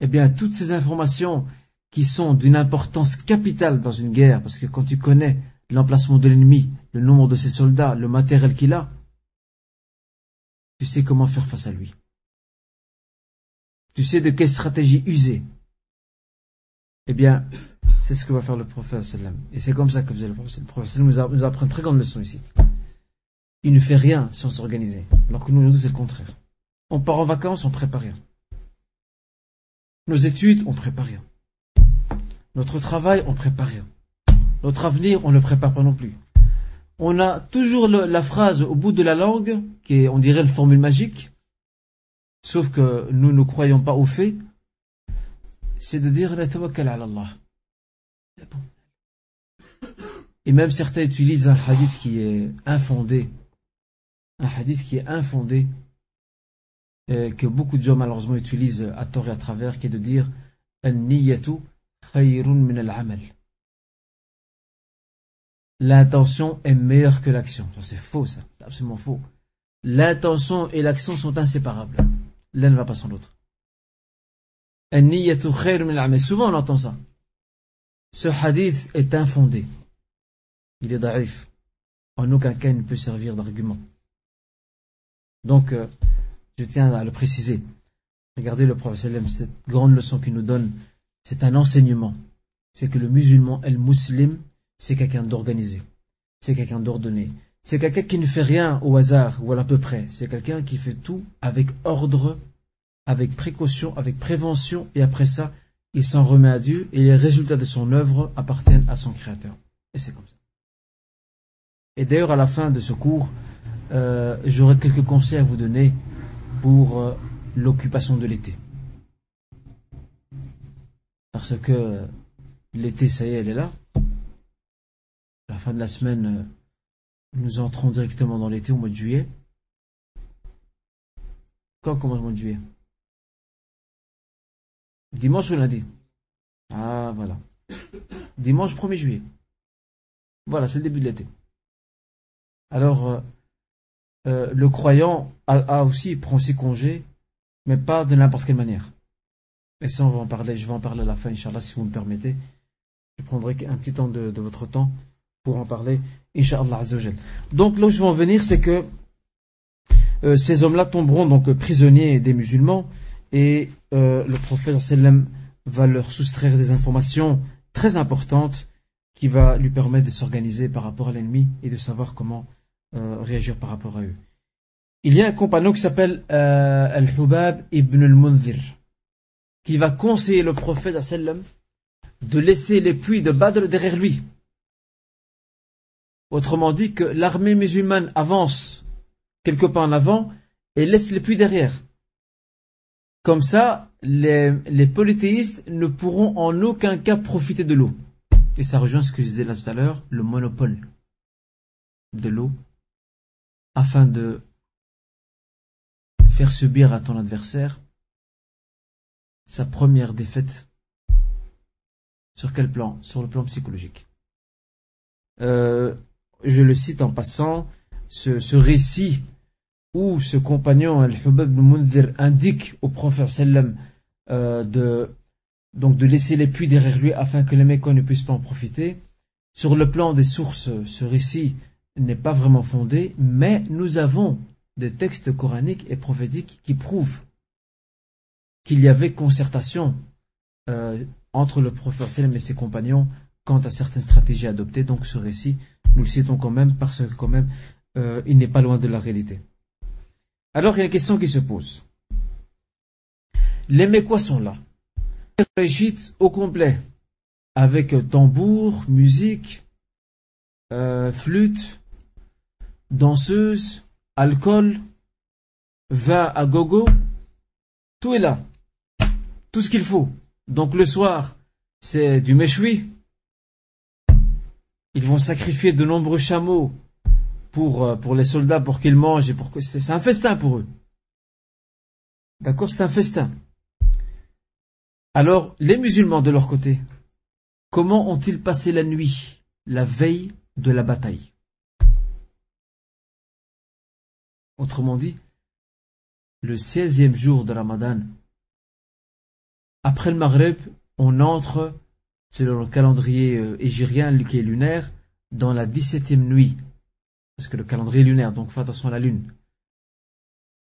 Eh bien, toutes ces informations qui sont d'une importance capitale dans une guerre, parce que quand tu connais l'emplacement de l'ennemi, le nombre de ses soldats, le matériel qu'il a, tu sais comment faire face à lui. Tu sais de quelle stratégie user. Eh bien, c'est ce que va faire le prophète Et c'est comme ça que faisait le prophète. Le prophète nous, nous apprend une très grande leçon ici. Il ne fait rien sans s'organiser. Alors que nous, nous c'est le contraire. On part en vacances, on prépare rien. Nos études, on prépare rien. Notre travail, on prépare rien. Notre avenir, on ne le prépare pas non plus. On a toujours la phrase au bout de la langue, qui est, on dirait, une formule magique, sauf que nous ne croyons pas au fait, c'est de dire Allah. Et même certains utilisent un hadith qui est infondé, un hadith qui est infondé, euh, que beaucoup de gens malheureusement utilisent à tort et à travers, qui est de dire L'intention est meilleure que l'action. C'est faux ça, c'est absolument faux. L'intention et l'action sont inséparables. L'un ne va pas sans l'autre. Souvent on entend ça. Ce hadith est infondé. Il est daif. En aucun cas il ne peut servir d'argument. Donc, euh, je tiens à le préciser. Regardez le prophète cette grande leçon qu'il nous donne, c'est un enseignement. C'est que le musulman, el muslim, c'est quelqu'un d'organisé. C'est quelqu'un d'ordonné. C'est quelqu'un qui ne fait rien au hasard ou à peu près. C'est quelqu'un qui fait tout avec ordre avec précaution, avec prévention, et après ça, il s'en remet à Dieu, et les résultats de son œuvre appartiennent à son Créateur. Et c'est comme ça. Et d'ailleurs, à la fin de ce cours, euh, j'aurai quelques conseils à vous donner pour euh, l'occupation de l'été. Parce que l'été, ça y est, elle est là. À la fin de la semaine, euh, nous entrons directement dans l'été au mois de juillet. Quand commence le mois de juillet? Dimanche ou lundi? Ah, voilà. Dimanche 1er juillet. Voilà, c'est le début de l'été. Alors, euh, euh, le croyant a, aussi, prend aussi congé, mais pas de n'importe quelle manière. Et ça, on va en parler, je vais en parler à la fin, Inch'Allah, si vous me permettez. Je prendrai un petit temps de, votre temps pour en parler, Inch'Allah Donc, là où je veux en venir, c'est que euh, ces hommes-là tomberont donc prisonniers des musulmans, et euh, le prophète va leur soustraire des informations très importante qui va lui permettre de s'organiser par rapport à l'ennemi et de savoir comment euh, réagir par rapport à eux. Il y a un compagnon qui s'appelle euh, Al-Hubab ibn al-Munzir qui va conseiller le prophète de laisser les puits de Badr derrière lui. Autrement dit que l'armée musulmane avance quelque part en avant et laisse les puits derrière. Comme ça, les, polythéistes ne pourront en aucun cas profiter de l'eau. Et ça rejoint ce que je disais là tout à l'heure, le monopole de l'eau, afin de faire subir à ton adversaire sa première défaite. Sur quel plan? Sur le plan psychologique. Euh, je le cite en passant, ce récit où ce compagnon, Al-Hubab al-Mundir, indique au prophète sallam euh, de, donc de laisser les puits derrière lui afin que les mécois ne puissent pas en profiter. Sur le plan des sources, ce récit n'est pas vraiment fondé, mais nous avons des textes coraniques et prophétiques qui prouvent qu'il y avait concertation euh, entre le prophète sallam et ses compagnons quant à certaines stratégies adoptées. Donc ce récit, nous le citons quand même parce que quand même, euh, il n'est pas loin de la réalité. Alors il y a une question qui se pose. Les Mécois sont là. Les au complet, avec tambour, musique, euh, flûte, danseuse, alcool, vin à gogo, tout est là. Tout ce qu'il faut. Donc le soir, c'est du méchoui. Ils vont sacrifier de nombreux chameaux pour, euh, pour les soldats pour qu'ils mangent et pour que c'est un festin pour eux. D'accord, c'est un festin. Alors, les musulmans de leur côté, comment ont-ils passé la nuit, la veille de la bataille? Autrement dit, le 16e jour de Ramadan, après le Maghreb, on entre, selon le calendrier euh, égyrien qui est lunaire, dans la 17e nuit. Parce que le calendrier lunaire, donc fais attention à la lune.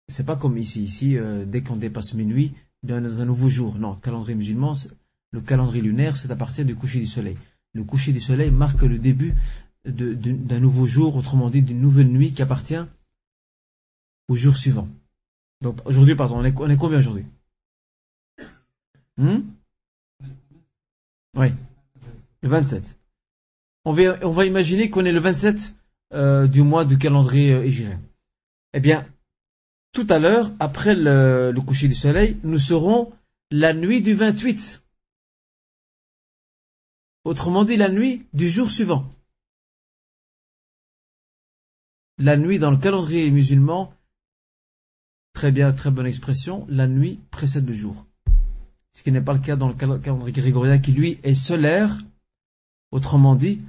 C'est pas comme ici. Ici, euh, dès qu'on dépasse minuit, est dans un nouveau jour. Non, calendrier musulman, le calendrier lunaire, c'est à partir du coucher du soleil. Le coucher du soleil marque le début d'un nouveau jour, autrement dit d'une nouvelle nuit qui appartient au jour suivant. Donc aujourd'hui, pardon, on est, combien aujourd'hui? Hmm? Oui, le 27. On va, on va imaginer qu'on est le 27 euh, du mois du calendrier euh, Eh bien, tout à l'heure, après le coucher du soleil, nous serons la nuit du 28. Autrement dit, la nuit du jour suivant. La nuit dans le calendrier musulman, très bien, très bonne expression, la nuit précède le jour. Ce qui n'est pas le cas dans le calendrier grégorien qui, lui, est solaire. Autrement dit,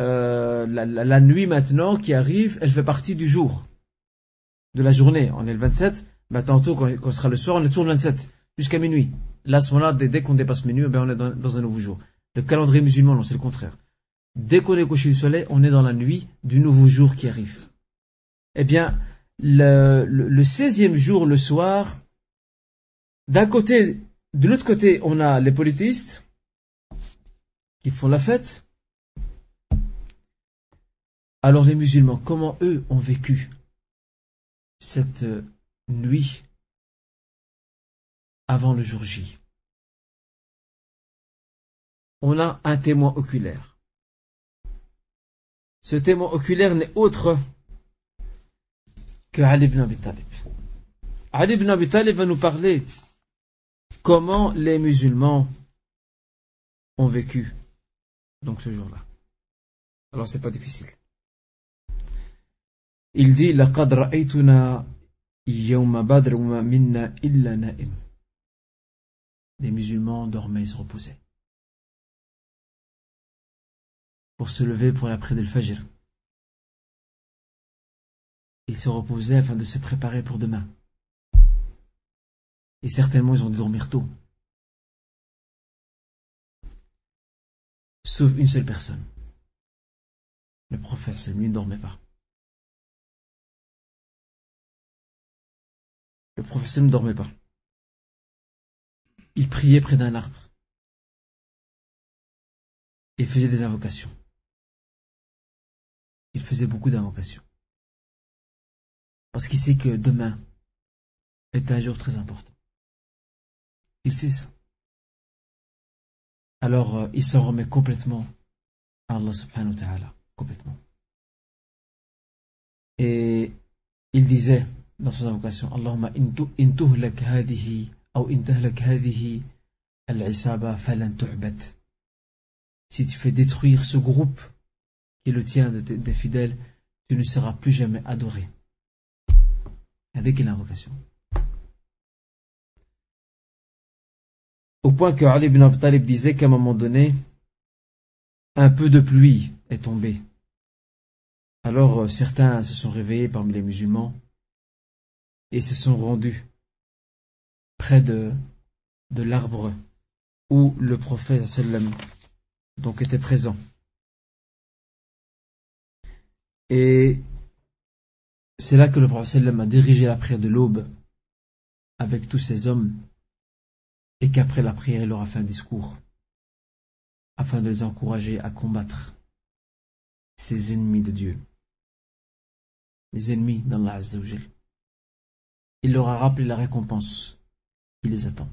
euh, la, nuit maintenant qui arrive, elle fait partie du jour, de la journée. On est le 27, bah, tantôt quand, quand sera le soir, on est toujours le 27, jusqu'à minuit. Là, à ce moment-là, dès, qu'on dépasse minuit, ben, on est dans, un nouveau jour. Le calendrier musulman, non, c'est le contraire. Dès qu'on est couché du soleil, on est dans la nuit du nouveau jour qui arrive. Eh bien, le, le, le 16e jour, le soir, d'un côté, de l'autre côté, on a les politistes qui font la fête, alors les musulmans, comment eux ont vécu cette euh, nuit avant le jour J? On a un témoin oculaire. Ce témoin oculaire n'est autre que Ali ibn Abi Talib. Ali ibn Abi Talib va nous parler comment les musulmans ont vécu donc ce jour-là. Alors c'est pas difficile. Il dit لقد رأيتنا يوم بدر وما منا إلا نائم. Les musulmans dormaient et se reposaient. Pour se lever pour l'après de Fajr. Ils se reposaient afin de se préparer pour demain. Et certainement ils ont dû dormir tôt. Sauf une seule personne. Le prophète, lui, ne dormait pas. Le professeur ne dormait pas. Il priait près d'un arbre. il faisait des invocations. Il faisait beaucoup d'invocations. Parce qu'il sait que demain est un jour très important. Il sait ça. Alors, euh, il s'en remet complètement à Allah subhanahu wa ta'ala. Complètement. Et il disait dans son invocation, Allahumma ou al-isaba falan. Si tu fais détruire ce groupe qui le tien des fidèles, tu ne seras plus jamais adoré. Regardez quelle invocation. Au point que Ali ibn Abi disait qu'à un moment donné, un peu de pluie est tombée. Alors euh, certains se sont réveillés parmi les musulmans et se sont rendus près de, de l'arbre où le prophète sallam donc était présent. Et c'est là que le prophète sallam a dirigé la prière de l'aube avec tous ses hommes et qu'après la prière, il leur a fait un discours afin de les encourager à combattre ces ennemis de Dieu, les ennemis d'Allah Azzawajal. Il leur a rappelé la récompense qui les attend.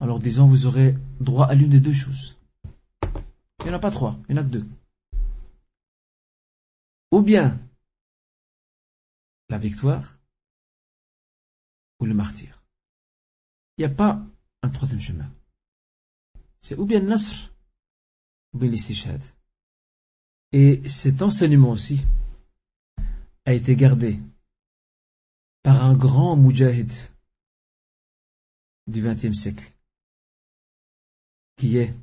Alors disant, vous aurez droit à l'une des deux choses. Il n'y en a pas trois, il n'y en a que deux. Ou bien la victoire ou le martyr. Il n'y a pas un troisième chemin. C'est ou bien le Nasr, ou bien l'Istishad. Et cet enseignement aussi a été gardé par un grand mujahid du XXe siècle, qui est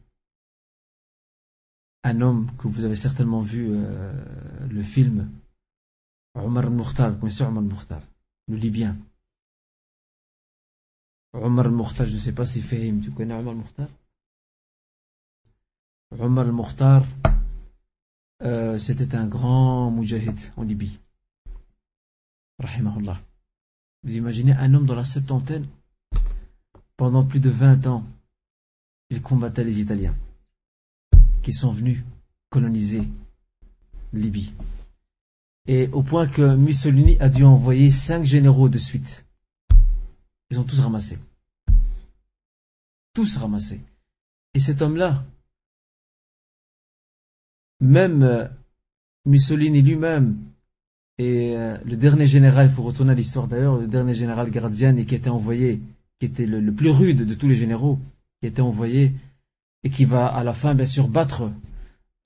un homme que vous avez certainement vu euh, le film Omar al-Mukhtar, vous connaissez Omar al-Mukhtar, le Libyen. Omar al-Mukhtar, je ne sais pas si Fahim, tu connais Omar al-Mukhtar Omar al-Mukhtar, euh, c'était un grand mujahid en Libye. Rahimahullah. Vous imaginez un homme dans la septantaine, pendant plus de 20 ans, il combattait les Italiens qui sont venus coloniser Libye. Et au point que Mussolini a dû envoyer cinq généraux de suite. Ils ont tous ramassé. Tous ramassés. Et cet homme-là, même euh, Mussolini lui-même, et euh, le dernier général, il faut retourner à l'histoire d'ailleurs, le dernier général Graziani qui était envoyé, qui était le, plus rude de tous les généraux, qui était envoyé, et qui va à la fin bien sûr battre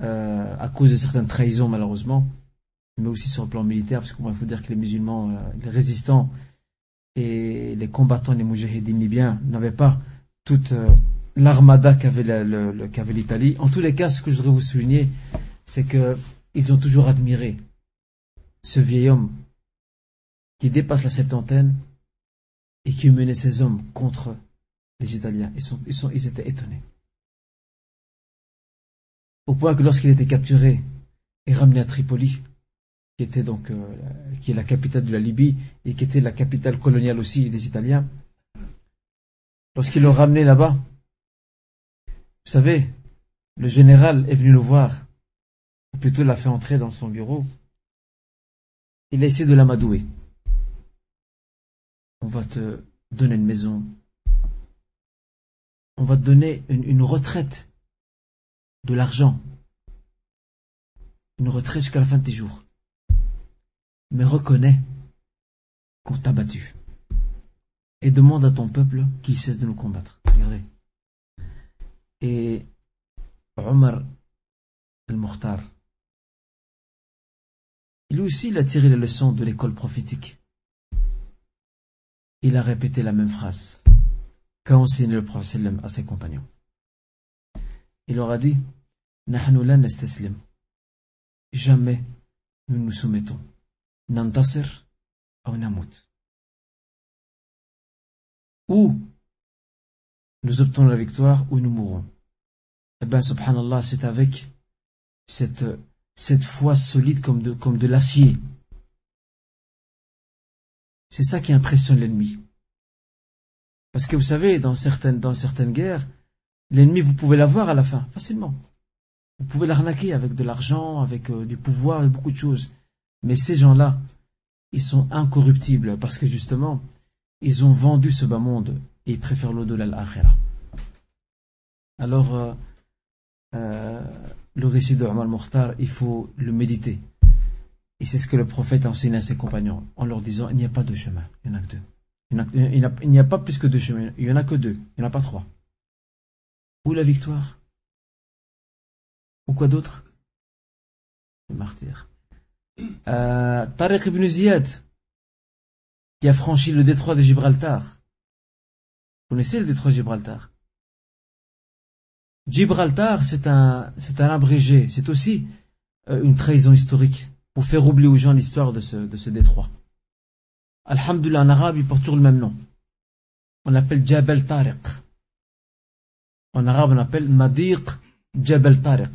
euh, à cause de certaines trahisons malheureusement, mais aussi sur le plan militaire, parce qu'il faut dire que les musulmans, les résistants, et les combattants, les moujahidines libyens, n'avaient pas toute euh, l'armada qu'avait l'Italie. En tous les cas, ce que je voudrais vous souligner, c'est qu'ils ont toujours admiré ce vieil homme qui dépasse la septantaine et qui menait ses hommes contre les Italiens. Ils, sont, ils, sont, ils étaient étonnés. Au point que lorsqu'il était capturé et ramené à Tripoli, qui était donc euh, qui est la capitale de la Libye et qui était la capitale coloniale aussi des Italiens. Lorsqu'ils l'ont ramené là-bas, vous savez, le général est venu le voir, ou plutôt l'a fait entrer dans son bureau. Il a essayé de l'amadouer. On va te donner une maison. On va te donner une retraite, de l'argent. Une retraite jusqu'à la fin de tes jours mais reconnais qu'on t'a battu. Et demande à ton peuple qu'il cesse de nous combattre. Regardez. Et Omar al-Mukhtar, lui aussi, il a tiré les leçons de l'école prophétique. Il a répété la même phrase qu'a enseigné le prophète à ses compagnons. Il leur a dit Nahnu la. Jamais nous nous soumettons. Nantasir ou namut. Ou nous obtenons la victoire ou nous mourrons. Eh bien, subhanallah, c'est avec cette cette foi solide comme de, comme de l'acier. C'est ça qui impressionne l'ennemi. Parce que vous savez, dans certaines, dans certaines guerres, L'ennemi, vous pouvez l'avoir à la fin, facilement. Vous pouvez l'arnaquer avec de l'argent, avec euh, du pouvoir, beaucoup de choses. Mais ces gens-là, ils sont incorruptibles parce que justement, ils ont vendu ce bas monde et ils préfèrent l'au-delà l'akhira. Alors, euh, euh, le récit de Omar Mokhtar, il faut le méditer. Et c'est ce que le prophète a enseigné à ses compagnons en leur disant il n'y a pas de chemin, il n'y en a que deux. Il n'y a, pas plus que deux chemins, il n'y en a que deux, il n'y en a pas trois. Où la victoire Ou quoi d'autre? Le martyr. Euh, ibn Ziyad, qui a franchi le détroit de Gibraltar. Vous connaissez le détroit de Gibraltar? Gibraltar, c'est un, abrégé, c'est aussi euh, une trahison historique pour faire oublier aux gens l'histoire de ce, détroit. Alhamdulillah, en arabe, il porte toujours le même nom. On l'appelle Jabal Tariq. En arabe, on appelle Madiq Jabal Tariq.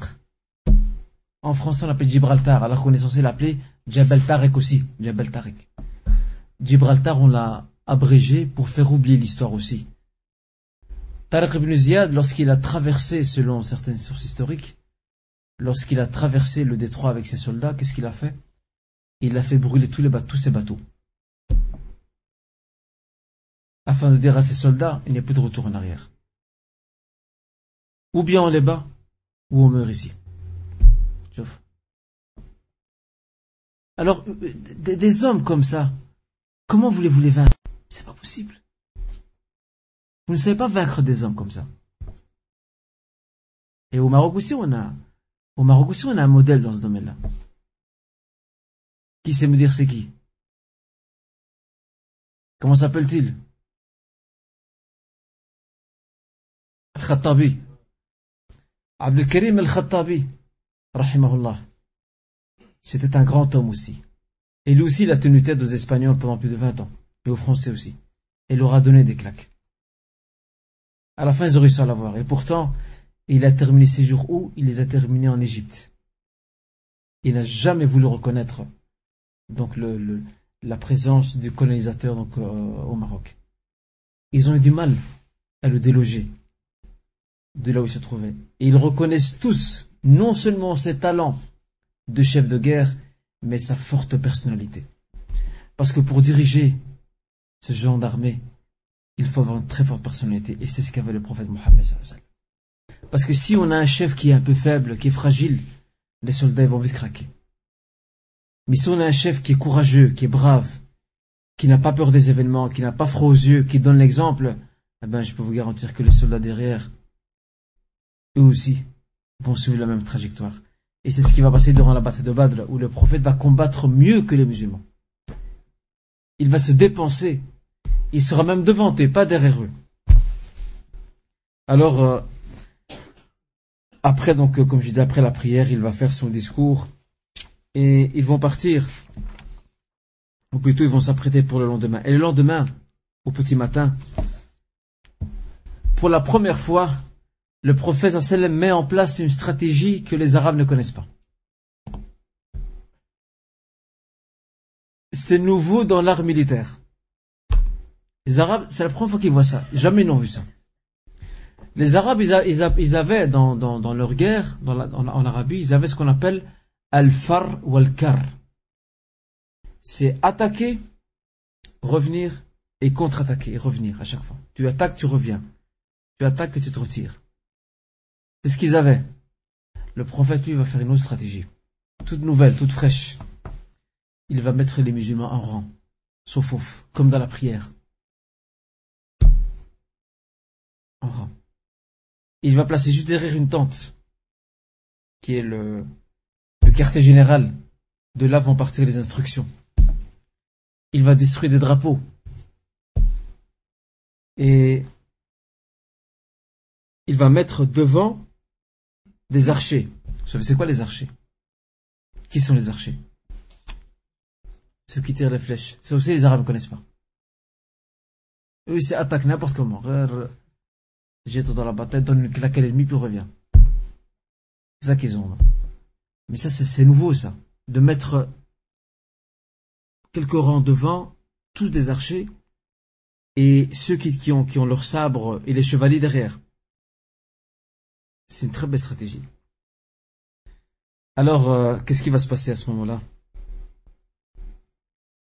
En français, on l'appelle Gibraltar, alors qu'on est censé l'appeler Jabal Tariq aussi. Jabal Tariq. Gibraltar, on l'a abrégé pour faire oublier l'histoire aussi. Tariq ibn Ziyad, lorsqu'il a traversé, selon certaines sources historiques, lorsqu'il a traversé le détroit avec ses soldats, qu'est-ce qu'il a fait? Il a fait brûler tous, ses bateaux. Afin de dire à ses soldats, il n'y a plus de retour en arrière. Ou bien on les bat, ou on meurt ici. Alors, euh, des hommes comme ça, comment voulez-vous les vaincre? C'est pas possible. Vous ne savez pas vaincre des hommes comme ça. Et au Maroc aussi, on a, au Maroc aussi, on a un modèle dans ce domaine-là. Qui sait me dire c'est qui? Comment s'appelle-t-il? Al-Khattabi. Abdelkarim Al-Khattabi, rahimahullah. C'était un grand homme aussi. Et lui aussi, il a tenu tête aux Espagnols pendant plus de 20 ans. Et aux Français aussi. Et leur a donné des claques. À la fin, ils ont réussi à l'avoir. Et pourtant, il a terminé ses jours où Il les a terminés en Égypte. Il n'a jamais voulu reconnaître donc la présence du colonisateur euh, au Maroc. Ils ont eu du mal à le déloger de là où il se trouvait. Et ils reconnaissent tous non seulement ses talents de chef de guerre, mais sa forte personnalité. Parce que pour diriger ce genre d'armée, il faut avoir une très forte personnalité. Et c'est ce qu'avait le prophète Mohammed. Parce que si on a un chef qui est un peu faible, qui est fragile, les soldats vont vite craquer. Mais si on a un chef qui est courageux, qui est brave, qui n'a pas peur des événements, qui n'a pas froid aux yeux, qui donne l'exemple, eh ben, je peux vous garantir que les soldats derrière, eux aussi, vont suivre la même trajectoire. Et c'est ce qui va passer durant la bataille de Badr, où le prophète va combattre mieux que les musulmans. Il va se dépenser il sera même devant eux, pas derrière eux. Alors, euh, après, donc, euh, comme je dis, après la prière, il va faire son discours et ils vont partir. Ou plutôt, ils vont s'apprêter pour le lendemain. Et le lendemain, au petit matin, pour la première fois, le prophète sallam met en place une stratégie que les Arabes ne connaissent pas. C'est nouveau dans l'art militaire. Les Arabes, c'est la première fois qu'ils voient ça. Jamais ils n'ont vu ça. Les Arabes, ils, avaient dans, leur guerre, en, Arabie, ils avaient ce qu'on appelle al-far ou al-kar. C'est attaquer, revenir et contre-attaquer revenir à chaque fois. Tu attaques, tu reviens. Tu attaques et tu te retires. C'est ce qu'ils avaient. Le prophète, lui, va faire une autre stratégie. Toute nouvelle, toute fraîche. Il va mettre les musulmans en rang. Sauf ouf, comme dans la prière. Il va placer juste derrière une tente, qui est le, quartier général. De là vont partir les instructions. Il va détruire des drapeaux. Et il va mettre devant des archers. Vous savez, c'est quoi les archers? Qui sont les archers? Ceux qui tirent les flèches. Ça aussi, les Arabes ne connaissent pas. Eux, c'est attaque n'importe comment jette dans la bataille, donne à l'ennemi, puis revient. C'est ça qu'ils ont. Mais ça, c'est nouveau, ça. De mettre quelques rangs devant, tous des archers, et ceux qui, ont, qui ont leur sabre et les chevaliers derrière. C'est une très belle stratégie. Alors, euh, qu'est-ce qui va se passer à ce moment-là?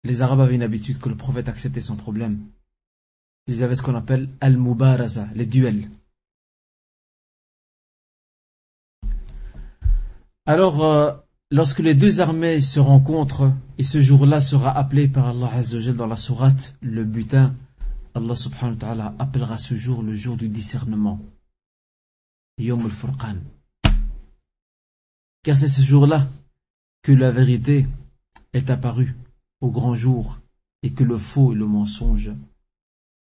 Les Arabes avaient une habitude que le prophète acceptait sans problème. Ils avaient ce qu'on appelle al-mubaraza, les duels. Alors, euh, lorsque les deux armées se rencontrent, et ce jour-là sera appelé par Allah Azzawajal dans la sourate, le butin, Allah subhanahu wa ta'ala appellera ce jour le jour du discernement. Yom al-Furqan. Car c'est ce jour-là que la vérité est apparue au grand jour et que le faux et le mensonge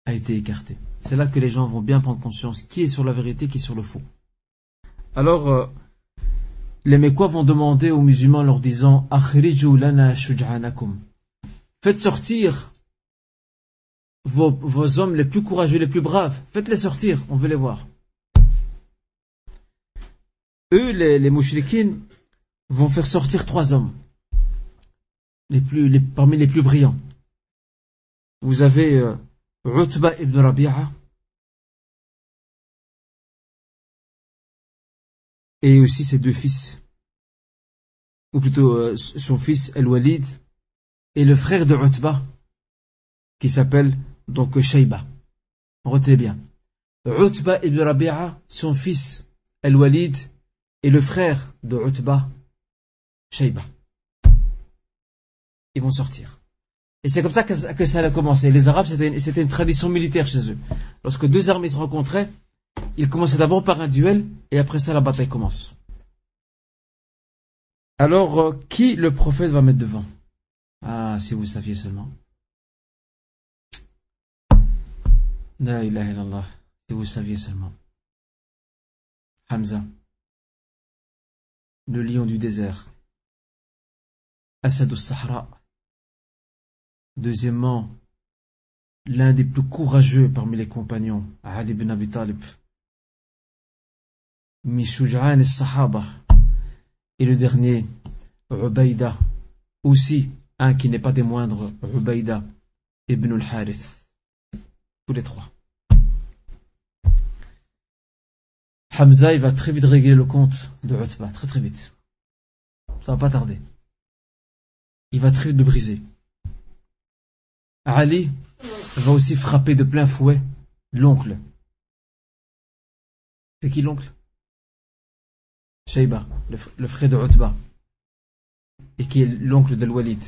a été écarté. C'est là que les gens vont bien prendre conscience qui est sur la vérité, qui est sur le faux. Alors, euh, les Mécois vont demander aux musulmans leur disant lana Faites sortir vos, hommes les plus courageux, les plus braves. Faites-les sortir, on veut les voir. Eux, les, les vont faire sortir trois hommes. Parmi les plus brillants. Vous avez euh, Utba ibn Rabi'a, et aussi ses deux fils, ou plutôt euh, son fils El-Walid, et le frère de Utba, qui s'appelle donc Shayba. Retenez bien. Utba ibn Rabi'a, son fils El-Walid, et le frère de Utba, Shayba. Ils vont sortir. Et c'est comme ça que, ça a commencé. Les Arabes, c'était une, tradition militaire chez eux. Lorsque deux armées se rencontraient, ils commençaient d'abord par un duel, et après ça, la bataille commence. Alors, euh, qui le prophète va mettre devant? Ah, si vous saviez seulement. La ilaha illallah. Si vous saviez seulement. Hamza. Le lion du désert. Asad al-Sahra. Deuxièmement, l'un des plus courageux parmi les compagnons, Ali ibn Abi Talib. Mishuj'an al-Sahaba. Et le dernier, Ubaïda. Aussi, un qui n'est pas des moindres, Ubaïda ibn al-Harith. Tous les trois. Hamza, va très vite régler le compte de Utba, très très vite. Ça va pas tarder. Il va très vite le briser. Ali va aussi frapper de plein fouet l'oncle. C'est qui l'oncle? Shayba, le, frère de Utba, et qui est l'oncle de Walid.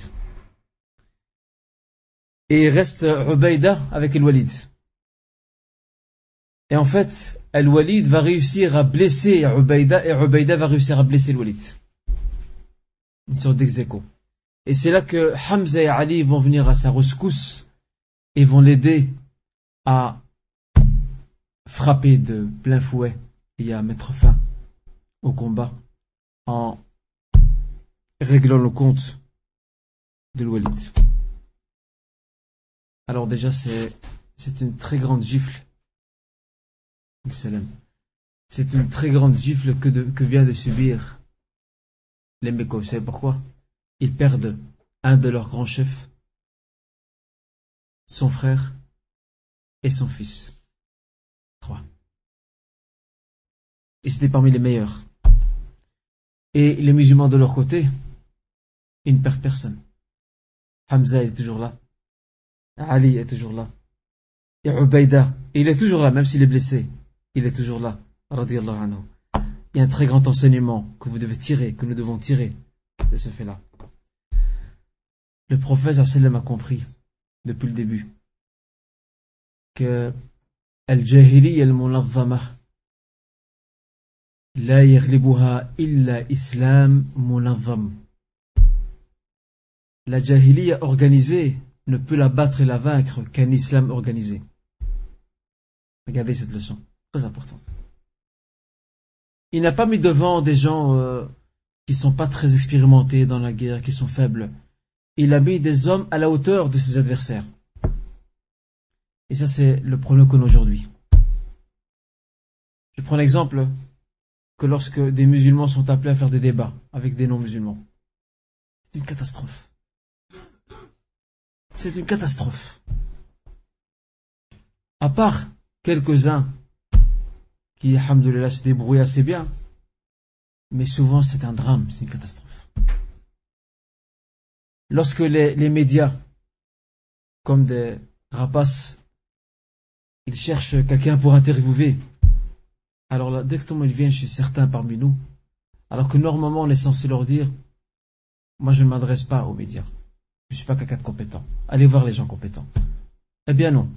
Et il reste Ubaïda avec Walid. Et en fait, Al-Walid va réussir à blesser Ubaïda et Ubaïda va réussir à blesser Al-Walid. Une sorte d'exéco. Et c'est là que Hamza et Ali vont venir à sa rescousse et vont l'aider à frapper de plein fouet et à mettre fin au combat en réglant le compte de Walid. Alors déjà c'est c'est une très grande gifle c'est une très grande gifle que, de, que vient de subir les Mécois. Vous savez pourquoi? Ils perdent un de leurs grands chefs, son frère et son fils. Trois. Et c'était parmi les meilleurs. Et les musulmans de leur côté, ils ne perdent personne. Hamza est toujours là. Ali est toujours là. Et Ubaïda, il est toujours là, même s'il est blessé il est toujours là. Il y a un très grand enseignement que vous devez tirer, que nous devons tirer de ce fait-là. Le prophète sallam a compris depuis le début que al-jahili al-munazzama la yaghlibuha organisée ne peut la battre et la vaincre qu'un islam organisé. Regardez cette leçon. Très important. Il n'a pas mis devant des gens euh, qui sont pas très expérimentés dans la guerre, qui sont faibles. Il a mis des hommes à la hauteur de ses adversaires. Et ça, c'est le problème qu'on a aujourd'hui. Je prends l'exemple que lorsque des musulmans sont appelés à faire des débats avec des non-musulmans, c'est une catastrophe. C'est une catastrophe. À part quelques-uns qui, alhamdoulilah, se débrouille assez bien. Mais souvent, c'est un drame, c'est une catastrophe. Lorsque les, médias, comme des rapaces, ils cherchent quelqu'un pour interviewer, alors là, dès que ils viennent chez certains parmi nous, alors que normalement on est censé leur dire, moi je ne m'adresse pas aux médias, je ne suis pas quelqu'un de compétent, allez voir les gens compétents. Eh bien non.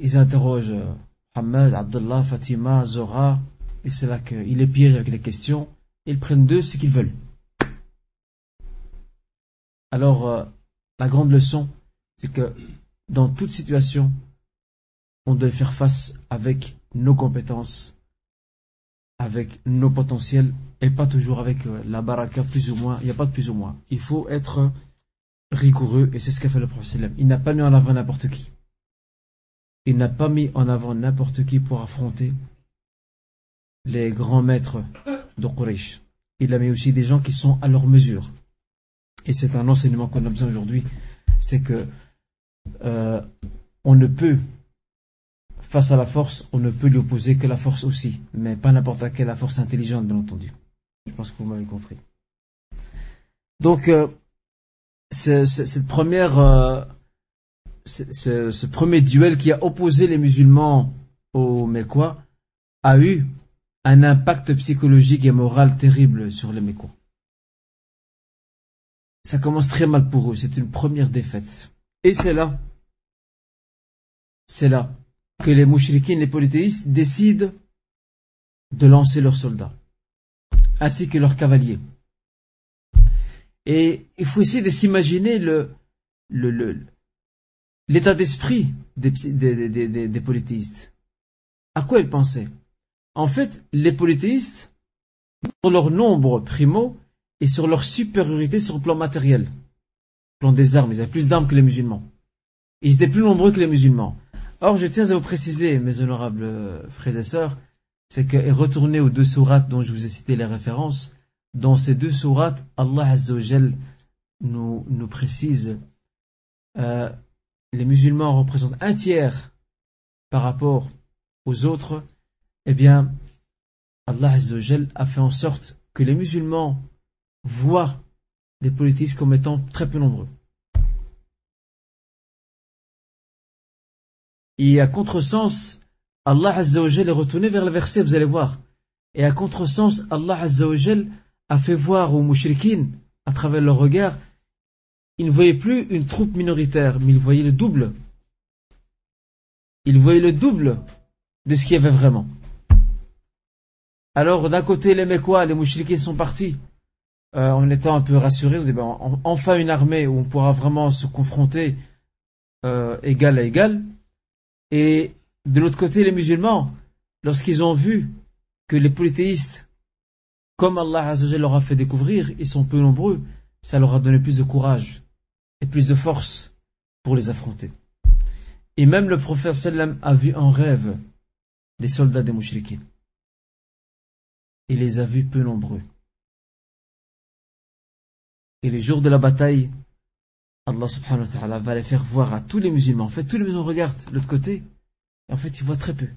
Ils interrogent euh, Hamad, Abdullah, Fatima, Zora, et c'est là qu'ils les piègent avec les questions, ils prennent d'eux ce qu'ils veulent. Alors, euh, la grande leçon, c'est que dans toute situation, on doit faire face avec nos compétences, avec nos potentiels, et pas toujours avec euh, la baraka plus ou moins. Il n'y a pas de plus ou moins. Il faut être rigoureux, et c'est ce qu'a fait le prophète. Il n'a pas mis en avant n'importe qui. Il n'a pas mis en avant n'importe qui pour affronter les grands maîtres de Quraysh. Il a mis aussi des gens qui sont à leur mesure. Et c'est un enseignement qu'on a besoin aujourd'hui, c'est que euh, on ne peut, face à la force, on ne peut lui opposer que la force aussi, mais pas n'importe laquelle, la force intelligente, bien entendu. Je pense que vous m'avez compris. Donc, euh, cette première, euh, ce, premier duel qui a opposé les musulmans aux Mécois a eu un impact psychologique et moral terrible sur les Mécois. Ça commence très mal pour eux, c'est une première défaite. Et c'est là, c'est là que les mouchriquines, les polythéistes décident de lancer leurs soldats, ainsi que leurs cavaliers. Et il faut essayer de s'imaginer le, l'état d'esprit des, des, polythéistes. À quoi ils pensaient? En fait, les polythéistes, sur leur nombre primo et sur leur supériorité sur le plan matériel, le plan des armes, ils avaient plus d'armes que les musulmans. Ils étaient plus nombreux que les musulmans. Or, je tiens à vous préciser, mes honorables frères et sœurs, c'est que, retournez aux deux sourates dont je vous ai cité les références, dans ces deux sourates, Allah Azzawajal nous, nous précise euh, les musulmans représentent un tiers par rapport aux autres, eh bien, Allah Azzawajal a fait en sorte que les musulmans voient les politistes comme étant très peu nombreux. Et à contresens, Allah Azzawajal est retourné vers le verset, vous allez voir. Et à contresens, Allah Azzawajal a fait voir aux mouchriquines, à travers leur regard, ils ne voyaient plus une troupe minoritaire, mais ils voyaient le double. Ils voyaient le double de ce qu'il y avait vraiment. Alors, d'un côté, les Mécois, les mouchriquines sont partis, euh, en étant un peu rassurés, ben, enfin une armée où on pourra vraiment se confronter euh, égal à égal. Et de l'autre côté, les musulmans, lorsqu'ils ont vu que les polythéistes comme Allah leur a fait découvrir, ils sont peu nombreux, ça leur a donné plus de courage et plus de force pour les affronter. Et même le prophète sallam a vu en rêve les soldats des mouchriquins. Il les a vus peu nombreux. Et les jours de la bataille, Allah subhanahu wa ta'ala va les faire voir à tous les musulmans. En fait, tous les musulmans regardent l'autre côté, et en fait, ils voient très peu.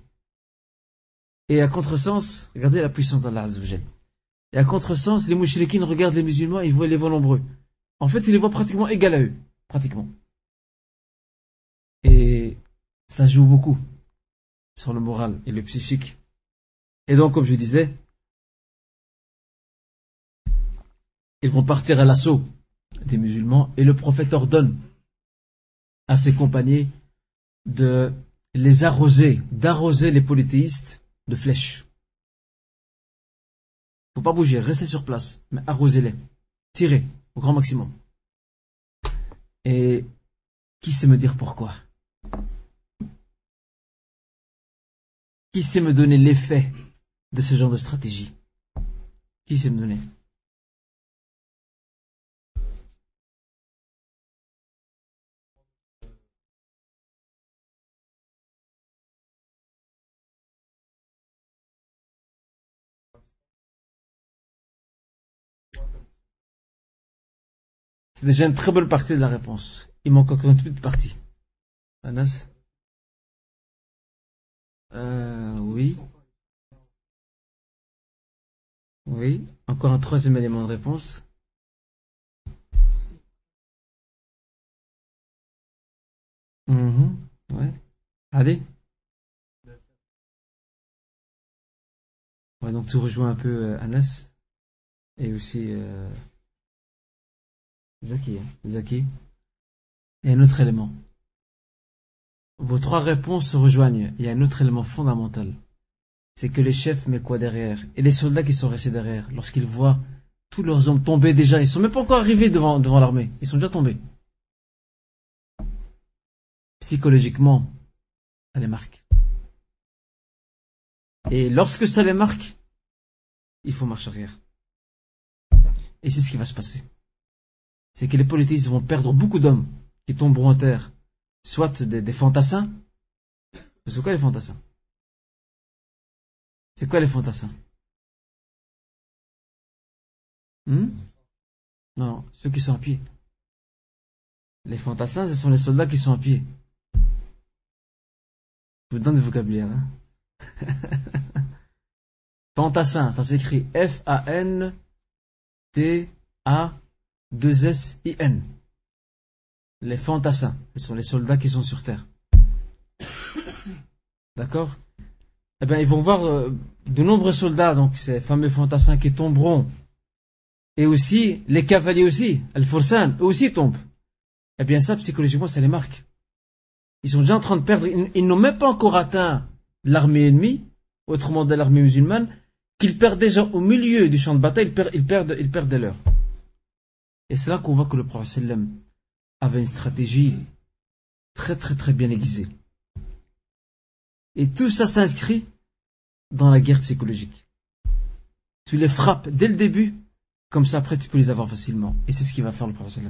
Et à contresens, regardez la puissance d'Allah Azzawajal. Et à contresens, les mouchriquines regardent les musulmans ils voient les voient nombreux. En fait, ils les voient pratiquement égal à eux. Pratiquement. Et ça joue beaucoup sur le moral et le psychique. Et donc, comme je disais, ils vont partir à l'assaut des musulmans et le prophète ordonne à ses compagnons de les arroser, d'arroser les polythéistes de flèches. Faut pas bouger, restez sur place, mais arrosez-les. Tirez au grand maximum. Et qui sait me dire pourquoi? Qui sait me donner l'effet de ce genre de stratégie? Qui sait me donner? C'est déjà une très bonne partie de la réponse. Il manque encore une petite partie. Anas Euh, oui. Oui. Encore un troisième élément de réponse. Mhm. Ouais. Allez. Donc tu rejoins un peu euh, Anas et aussi euh, Zaki. Zaki. Et un autre élément. Vos trois réponses se rejoignent. Il y a un autre élément fondamental. C'est que les chefs mettent quoi derrière? Et les soldats qui sont restés derrière, lorsqu'ils voient tous leurs hommes tomber déjà, ils sont même pas encore arrivés devant, devant l'armée. Ils sont déjà tombés. Psychologiquement, ça les marque. Et lorsque ça les marque, il faut marche arrière. Et c'est ce qui va se passer. C'est que les politistes vont perdre beaucoup d'hommes qui tomberont en terre, soit des, des fantassins. C'est quoi les fantassins? C'est quoi les fantassins? Hmm? Non, ceux qui sont à pied. Les fantassins, ce sont les soldats qui sont à pied. Je vous donne du vocabulaire. Hein ça s'écrit F-A-N-T-A-2-S-I-N. Les fantassins, ce sont les soldats qui sont sur terre. D'accord? Eh bien, ils vont voir euh, de nombreux soldats, donc ces fameux fantassins qui tomberont. Et aussi, les cavaliers aussi, Al-Fursan, eux aussi tombent. Eh bien, ça, psychologiquement, ça les marque. Ils sont déjà en train de perdre, ils, ils n'ont même pas encore atteint l'armée ennemie, autrement de l'armée musulmane, qu'ils perdent déjà au milieu du champ de bataille, ils perdent, ils perdent, ils perdent des leurs. Et c'est là qu'on voit que le prophète avait une stratégie très très très bien aiguisée. Et tout ça s'inscrit dans la guerre psychologique. Tu les frappes dès le début, comme ça après tu peux les avoir facilement. Et c'est ce qu'il va faire le prophète.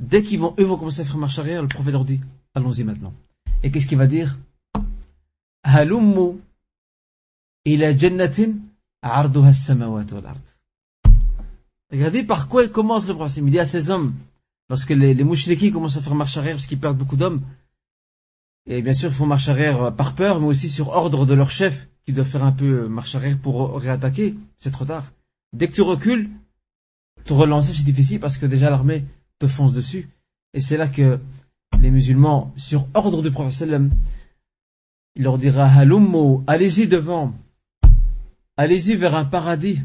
Dès qu'ils vont, eux vont commencer à faire marche arrière, le prophète leur dit, allons-y maintenant. Et qu'est-ce qu'il va dire? Halummu ila jannatin arduha as-samawat wal ard. Regardez par quoi il commence le prophète. Il dit à ces hommes, lorsque les, les commencent à faire marche arrière parce qu'ils perdent beaucoup d'hommes, et bien sûr ils font marche arrière par peur, mais aussi sur ordre de leur chef, qui doit faire un peu marche arrière pour réattaquer, c'est trop tard. Dès que tu recules, te relancer c'est difficile parce que déjà l'armée te fonce dessus. Et c'est là que les musulmans, sur ordre du prophète il leur dira Halummo, allez-y devant, allez-y vers un paradis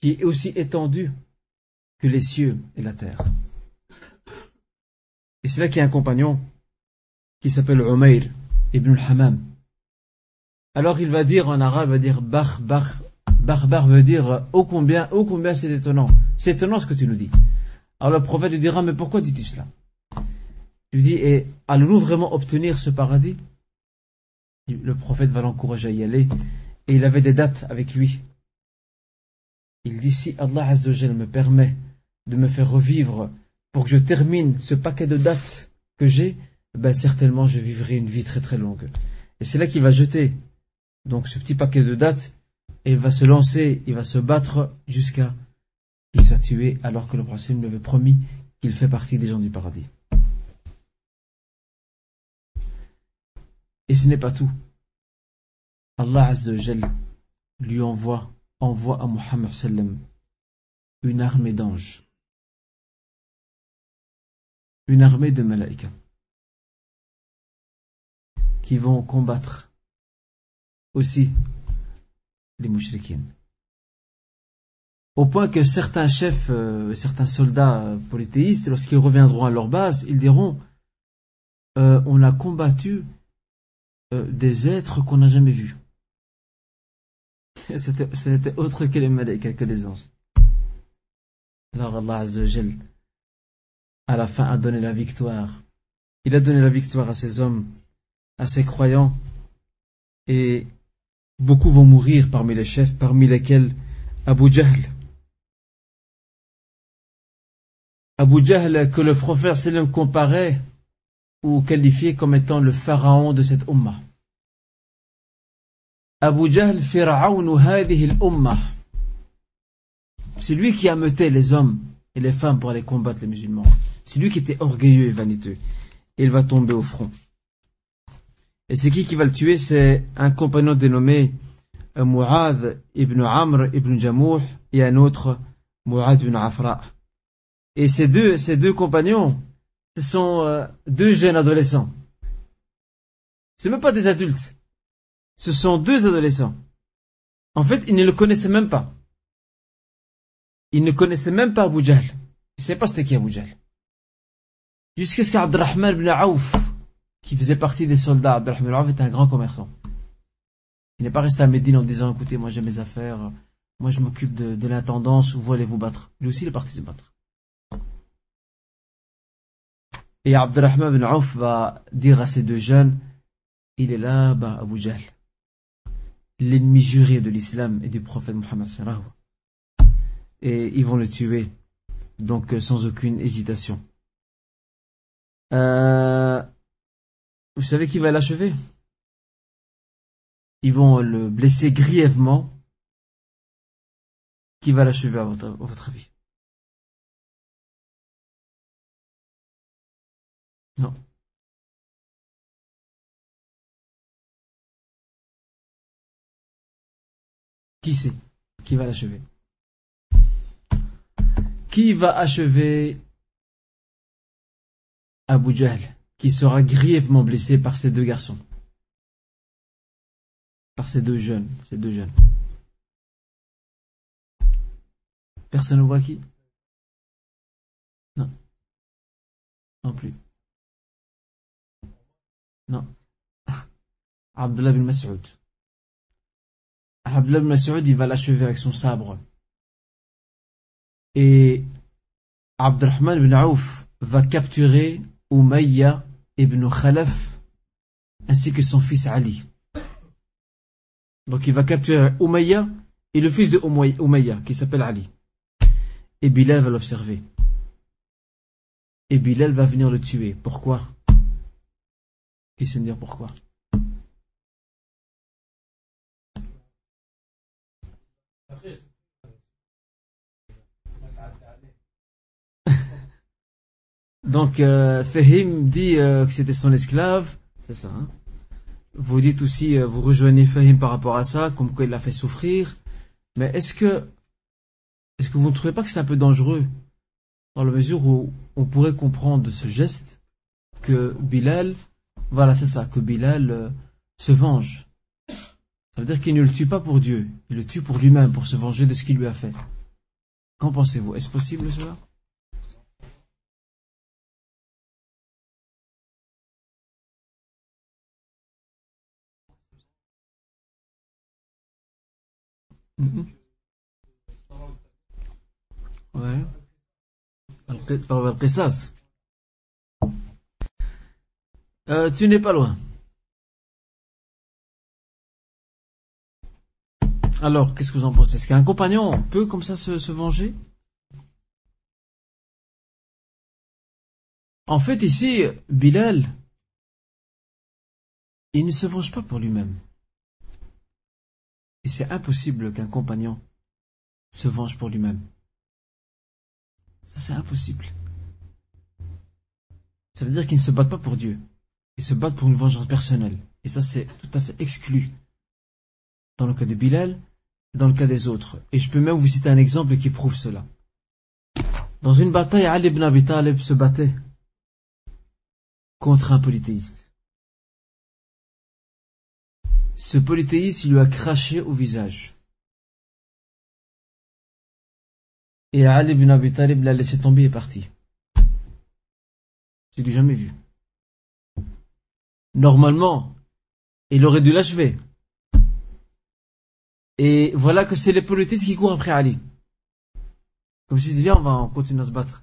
qui est aussi étendu que les cieux et la terre. Et c'est là qu'il y a un compagnon qui s'appelle Umayr ibn al-Hammam. Alors il va dire en arabe, il va dire bar, bar, bar, bar veut dire ô combien, ô combien c'est étonnant. C'est étonnant ce que tu nous dis. Alors le prophète lui dira, mais pourquoi dis-tu cela? Tu lui dis, et allons-nous vraiment obtenir ce paradis? Le prophète va l'encourager à y aller, et il avait des dates avec lui. Il dit, si Allah Azzawajal me permet de me faire revivre pour que je termine ce paquet de dates que j'ai, ben certainement je vivrai une vie très très longue. Et c'est là qu'il va jeter donc ce petit paquet de dates, et il va se lancer, il va se battre jusqu'à qu'il soit tué alors que le prophète lui avait promis qu'il fait partie des gens du paradis. Et ce n'est pas tout. Allah Azzawajal lui envoie, envoie à Muhammad sallam une armée d'anges. Une armée de malaïkas qui vont combattre aussi les mouchriquines. Au point que certains chefs, euh, certains soldats polythéistes, lorsqu'ils reviendront à leur base, ils diront euh, On a combattu euh, des êtres qu'on n'a jamais vus. Ce n'était autre que les malaïkas, que les anges. Alors Allah Azzawajal, à la fin, a donné la victoire. Il a donné la victoire à ces hommes, à ces croyants, et beaucoup vont mourir parmi les chefs, parmi lesquels Abu Jahl. Abu Jahl que le prophète comparait ou qualifiait comme étant le pharaon de cette ummah. Abu Jahl fir'aun al-ummah. C'est lui qui ameutait les hommes et les femmes pour aller combattre les musulmans. C'est lui qui était orgueilleux et vaniteux. Et il va tomber au front. Et c'est qui qui va le tuer? C'est un compagnon dénommé euh, Mu'adh ibn Amr ibn Jamouh et un autre Mu'adh ibn Afra. Et ces deux, ces deux compagnons, ce sont euh, deux jeunes adolescents. C'est même pas des adultes. Ce sont deux adolescents. En fait, ils ne le connaissaient même pas. Ils ne connaissaient même pas Abu Jahl. Ils ne savaient pas c'était qui Abu Jahl. Jusqu'à ce qu'Abdurrahman ibn Aouf, qui faisait partie des soldats, Abdurrahman ibn Aouf était un grand commerçant. Il n'est pas resté à Médine en disant, écoutez, moi j'ai mes affaires, moi je m'occupe de, l'intendance, vous allez vous battre? Lui aussi il est parti se battre. Et Abdurrahman ibn Aouf va dire à ces deux jeunes, il est là, bas Abu Jahl, l'ennemi juré de l'islam et du prophète Mohammed et ils vont le tuer, donc euh, sans aucune hésitation. Euh, vous savez qui va l'achever? Ils vont le blesser grièvement. Qui va l'achever à votre, à avis? Non. Qui c'est Qui va l'achever Qui va achever Abu Jahl, qui sera grièvement blessé par ces deux garçons? Par ces deux jeunes, ces deux jeunes. Personne ne voit qui? Non. Non plus. Non. Abdullah bin Mas'ud. Abdullah bin Mas'ud, va l'achever avec son sabre. Et Abdurrahman bin Aouf va capturer Umayya ibn Khalaf ainsi que son fils Ali. Donc il va capturer Umayya et le fils de Umayya qui s'appelle Ali. Et Bilal va l'observer. Et Bilal va venir le tuer. Pourquoi? Qui sait me dire pourquoi? Donc, euh, Fahim dit euh, que c'était son esclave. C'est ça. Hein vous dites aussi, euh, vous rejoignez Fahim par rapport à ça, comme quoi il l'a fait souffrir. Mais est-ce que, est-ce que vous ne trouvez pas que c'est un peu dangereux dans la mesure où on pourrait comprendre de ce geste que Bilal, voilà, c'est ça, que Bilal euh, se venge. Ça veut dire qu'il ne le tue pas pour Dieu, il le tue pour lui-même, pour se venger de ce qu'il lui a fait. Qu'en pensez-vous? Est-ce possible cela? Mhm. Ouais. Euh, tu n'es pas loin. Alors, qu'est-ce que vous en pensez? Est-ce qu'un compagnon peut comme ça se, se venger? En fait, ici, Bilal, il ne se venge pas pour lui-même. Et c'est impossible qu'un compagnon se venge pour lui-même. Ça, c'est impossible. Ça veut dire qu'il ne se bat pas pour Dieu. Il se bat pour une vengeance personnelle. Et ça, c'est tout à fait exclu. Dans le cas de Bilal, dans le cas des autres. Et je peux même vous citer un exemple qui prouve cela. Dans une bataille, Ali ibn Abi Talib se battait contre un polythéiste. Ce polythéiste lui a craché au visage. Et Ali ibn Abi Talib l'a laissé tomber et est parti. Je l'ai jamais vu. Normalement, il aurait dû l'achever. Et voilà que c'est les polythéistes qui courent après Ali. Comme je dis, viens, on va continuer à se battre.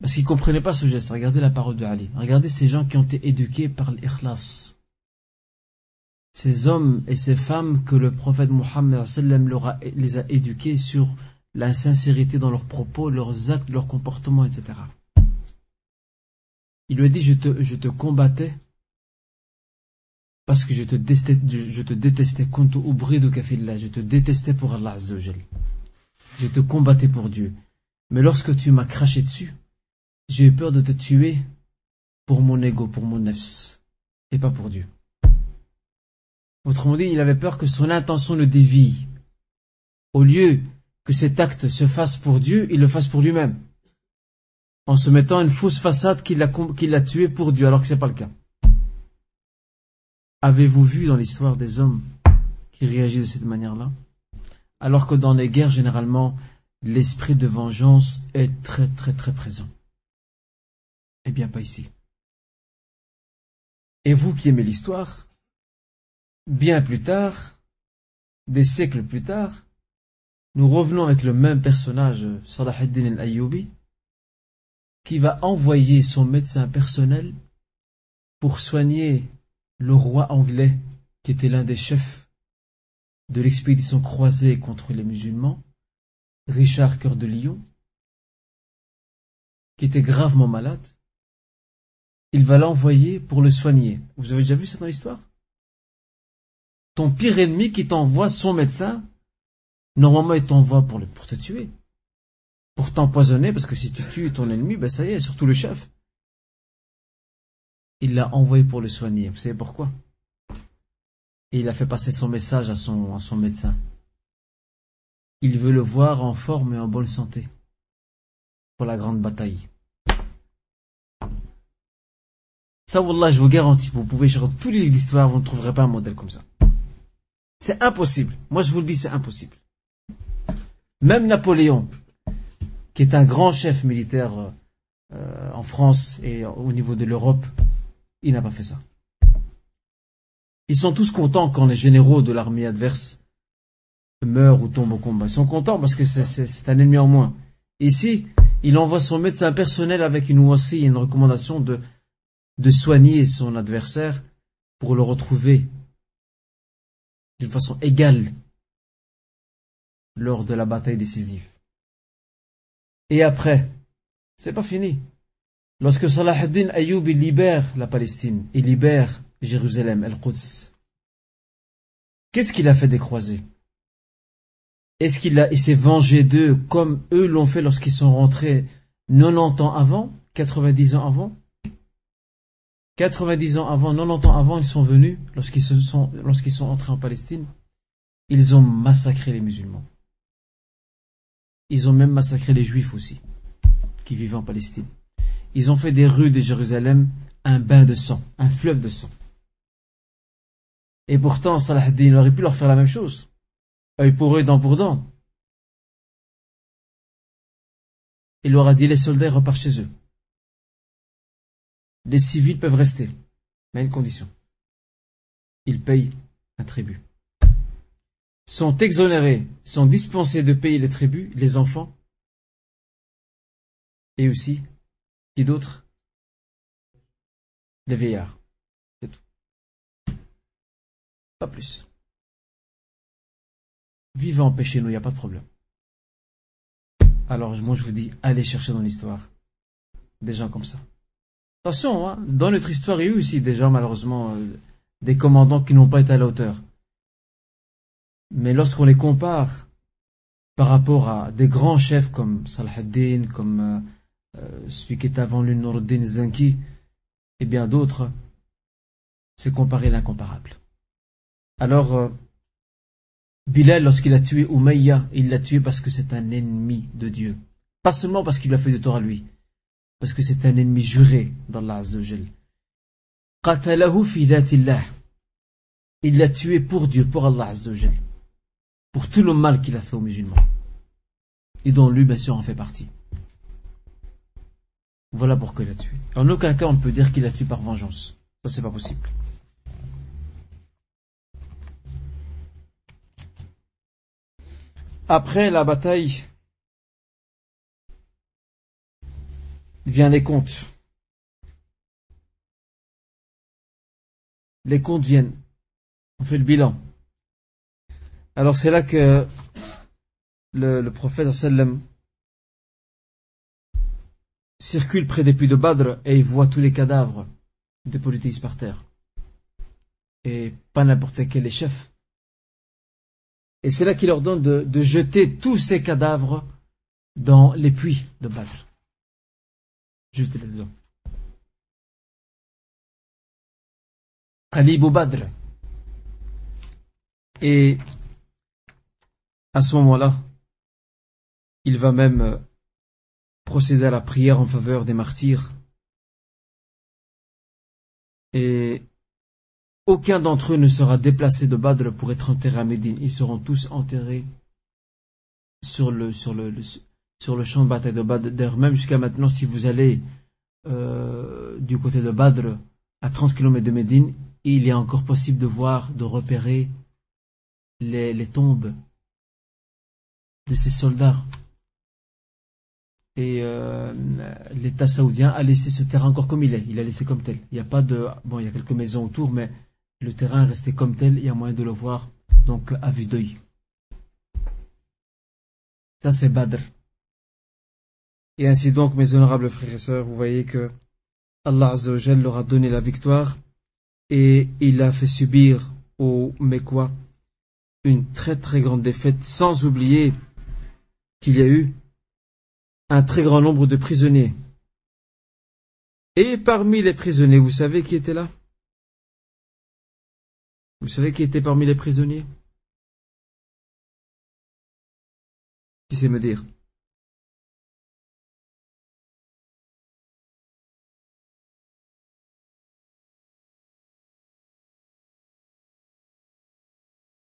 Parce qu'ils ne comprenaient pas ce geste. Regardez la parole de Ali. Regardez ces gens qui ont été éduqués par l'ikhlas ces hommes et ces femmes que le prophète Mohammed les a éduqués sur la sincérité dans leurs propos, leurs actes, leurs comportements, etc. Il lui a dit, je te, combattais parce que je te détestais, je te détestais je te détestais pour Allah Je te combattais pour Dieu. Mais lorsque tu m'as craché dessus, j'ai eu peur de te tuer pour mon ego, pour mon nefs. et pas pour Dieu. Autrement dit, il avait peur que son intention le dévie. Au lieu que cet acte se fasse pour Dieu, il le fasse pour lui-même. En se mettant une fausse façade qu'il a, tué pour Dieu, alors que ce n'est pas le cas. Avez-vous vu dans l'histoire des hommes qui réagissent de cette manière-là? Alors que dans les guerres, généralement, l'esprit de vengeance est très très très présent. Eh bien, pas ici. Et vous qui aimez l'histoire, bien plus tard, des siècles plus tard, nous revenons avec le même personnage, Salah ad-Din al-Ayyubi, qui va envoyer son médecin personnel pour soigner le roi anglais, qui était l'un des chefs de l'expédition croisée contre les musulmans, Richard Cœur de Lion, qui était gravement malade. Il va l'envoyer pour le soigner. Vous avez déjà vu ça dans l'histoire? Ton pire ennemi qui t'envoie son médecin Normalement, il t'envoie pour, pour te tuer. Pour t'empoisonner, parce que si tu tues ton ennemi, ben ça y est, surtout le chef. Il l'a envoyé pour le soigner. Vous savez pourquoi? Et il a fait passer son message à son, médecin. Il veut le voir en forme et en bonne santé pour la grande bataille. Ça, Wallah, je vous garantis, vous pouvez chercher tous les livres d'histoire, vous ne trouverez pas un modèle comme ça. C'est impossible. Moi, je vous le dis, c'est impossible. Même Napoléon, qui est un grand chef militaire euh, en France et au niveau de l'Europe, il n'a pas fait ça. Ils sont tous contents quand les généraux de l'armée adverse meurent ou tombent au combat. Ils sont contents parce que c'est un ennemi en moins. Ici, il envoie son médecin personnel avec une aussi une recommandation de soigner son adversaire pour le retrouver d'une façon égale lors de la bataille décisive. Et après, c'est pas fini. Lorsque Salah ad-Din Ayyub libère la Palestine, il libère Jérusalem, El-Quds, qu'est-ce qu'il a fait des croisés Est-ce qu'il s'est vengé d'eux comme eux l'ont fait lorsqu'ils sont rentrés 90 ans avant, 90 ans avant? 90 ans avant, 90 ans avant, ils sont venus, lorsqu'ils sont, entrés en Palestine, ils ont massacré les musulmans. Ils ont même massacré les juifs aussi, qui vivaient en Palestine. Ils ont fait des rues de Jérusalem un bain de sang, un fleuve de sang. Et pourtant, Salah ad-Din aurait pu leur faire la même chose. Œil pour œil, dent pour dent. Il leur a dit les soldats repartent chez eux. Les civils peuvent rester, mais une condition. Ils payent un tribut sont exonérés, sont dispensés de payer les tribus, les enfants, et aussi, qui d'autre? Les vieillards. C'est tout. Pas plus. Vivant péché nous, il n'y a pas de problème. Alors moi je vous dis, allez chercher dans l'histoire des gens comme ça. Attention, hein, dans notre histoire, il y a eu aussi gens malheureusement, euh, des commandants qui n'ont pas été à la hauteur. Mais lorsqu'on les compare par rapport à des grands chefs comme Salah ad-Din, comme euh, euh, celui qui est avant lui, Noruddin Zanki, et bien d'autres, c'est comparer l'incomparable. Alors, Bilal, lorsqu'il a tué Umayya, il l'a tué parce que c'est un ennemi de Dieu. Pas seulement parce qu'il lui a fait du tort à lui, parce que c'est un ennemi juré d'Allah Azzawajal. Qatalahu fi Il l'a tué pour Dieu, pour Allah Azzawajal pour tout le mal qu'il a fait aux musulmans. Et dont lui, bien sûr, en fait partie. Voilà pourquoi il a tué. En aucun cas, on ne peut dire qu'il a tué par vengeance. Ça, c'est pas possible. Après la bataille, vient les comptes. Les comptes viennent. On fait le bilan. Alors c'est là que le, le prophète sallam circule près des puits de Badr et il voit tous les cadavres des polythéistes par terre. Et pas n'importe quel chef. Et c'est là qu'il ordonne de, de jeter tous ces cadavres dans les puits de Badr. Dedans. Ali Badr. Et à ce moment-là, il va même euh, procéder à la prière en faveur des martyrs. Et aucun d'entre eux ne sera déplacé de Badr pour être enterré à Médine. Ils seront tous enterrés sur le, sur le, sur le champ de bataille de Badr. Même jusqu'à maintenant, si vous allez euh, du côté de Badr, à 30 km de Médine, il est encore possible de voir, de repérer les, les tombes de ces soldats. Et euh, l'État saoudien a laissé ce terrain encore comme il est. Il a laissé comme tel. Il n'y a pas de... Bon, il y a quelques maisons autour, mais le terrain est resté comme tel. Il y a moyen de le voir, donc à vue d'œil. Ça, c'est Badr. Et ainsi donc, mes honorables frères et sœurs, vous voyez que Allah Azzawajal leur a donné la victoire et il a fait subir aux Mekwa une très très grande défaite, sans oublier qu'il y a eu un très grand nombre de prisonniers. Et parmi les prisonniers, vous savez qui était là? Vous savez qui était parmi les prisonniers? Qui sait me dire?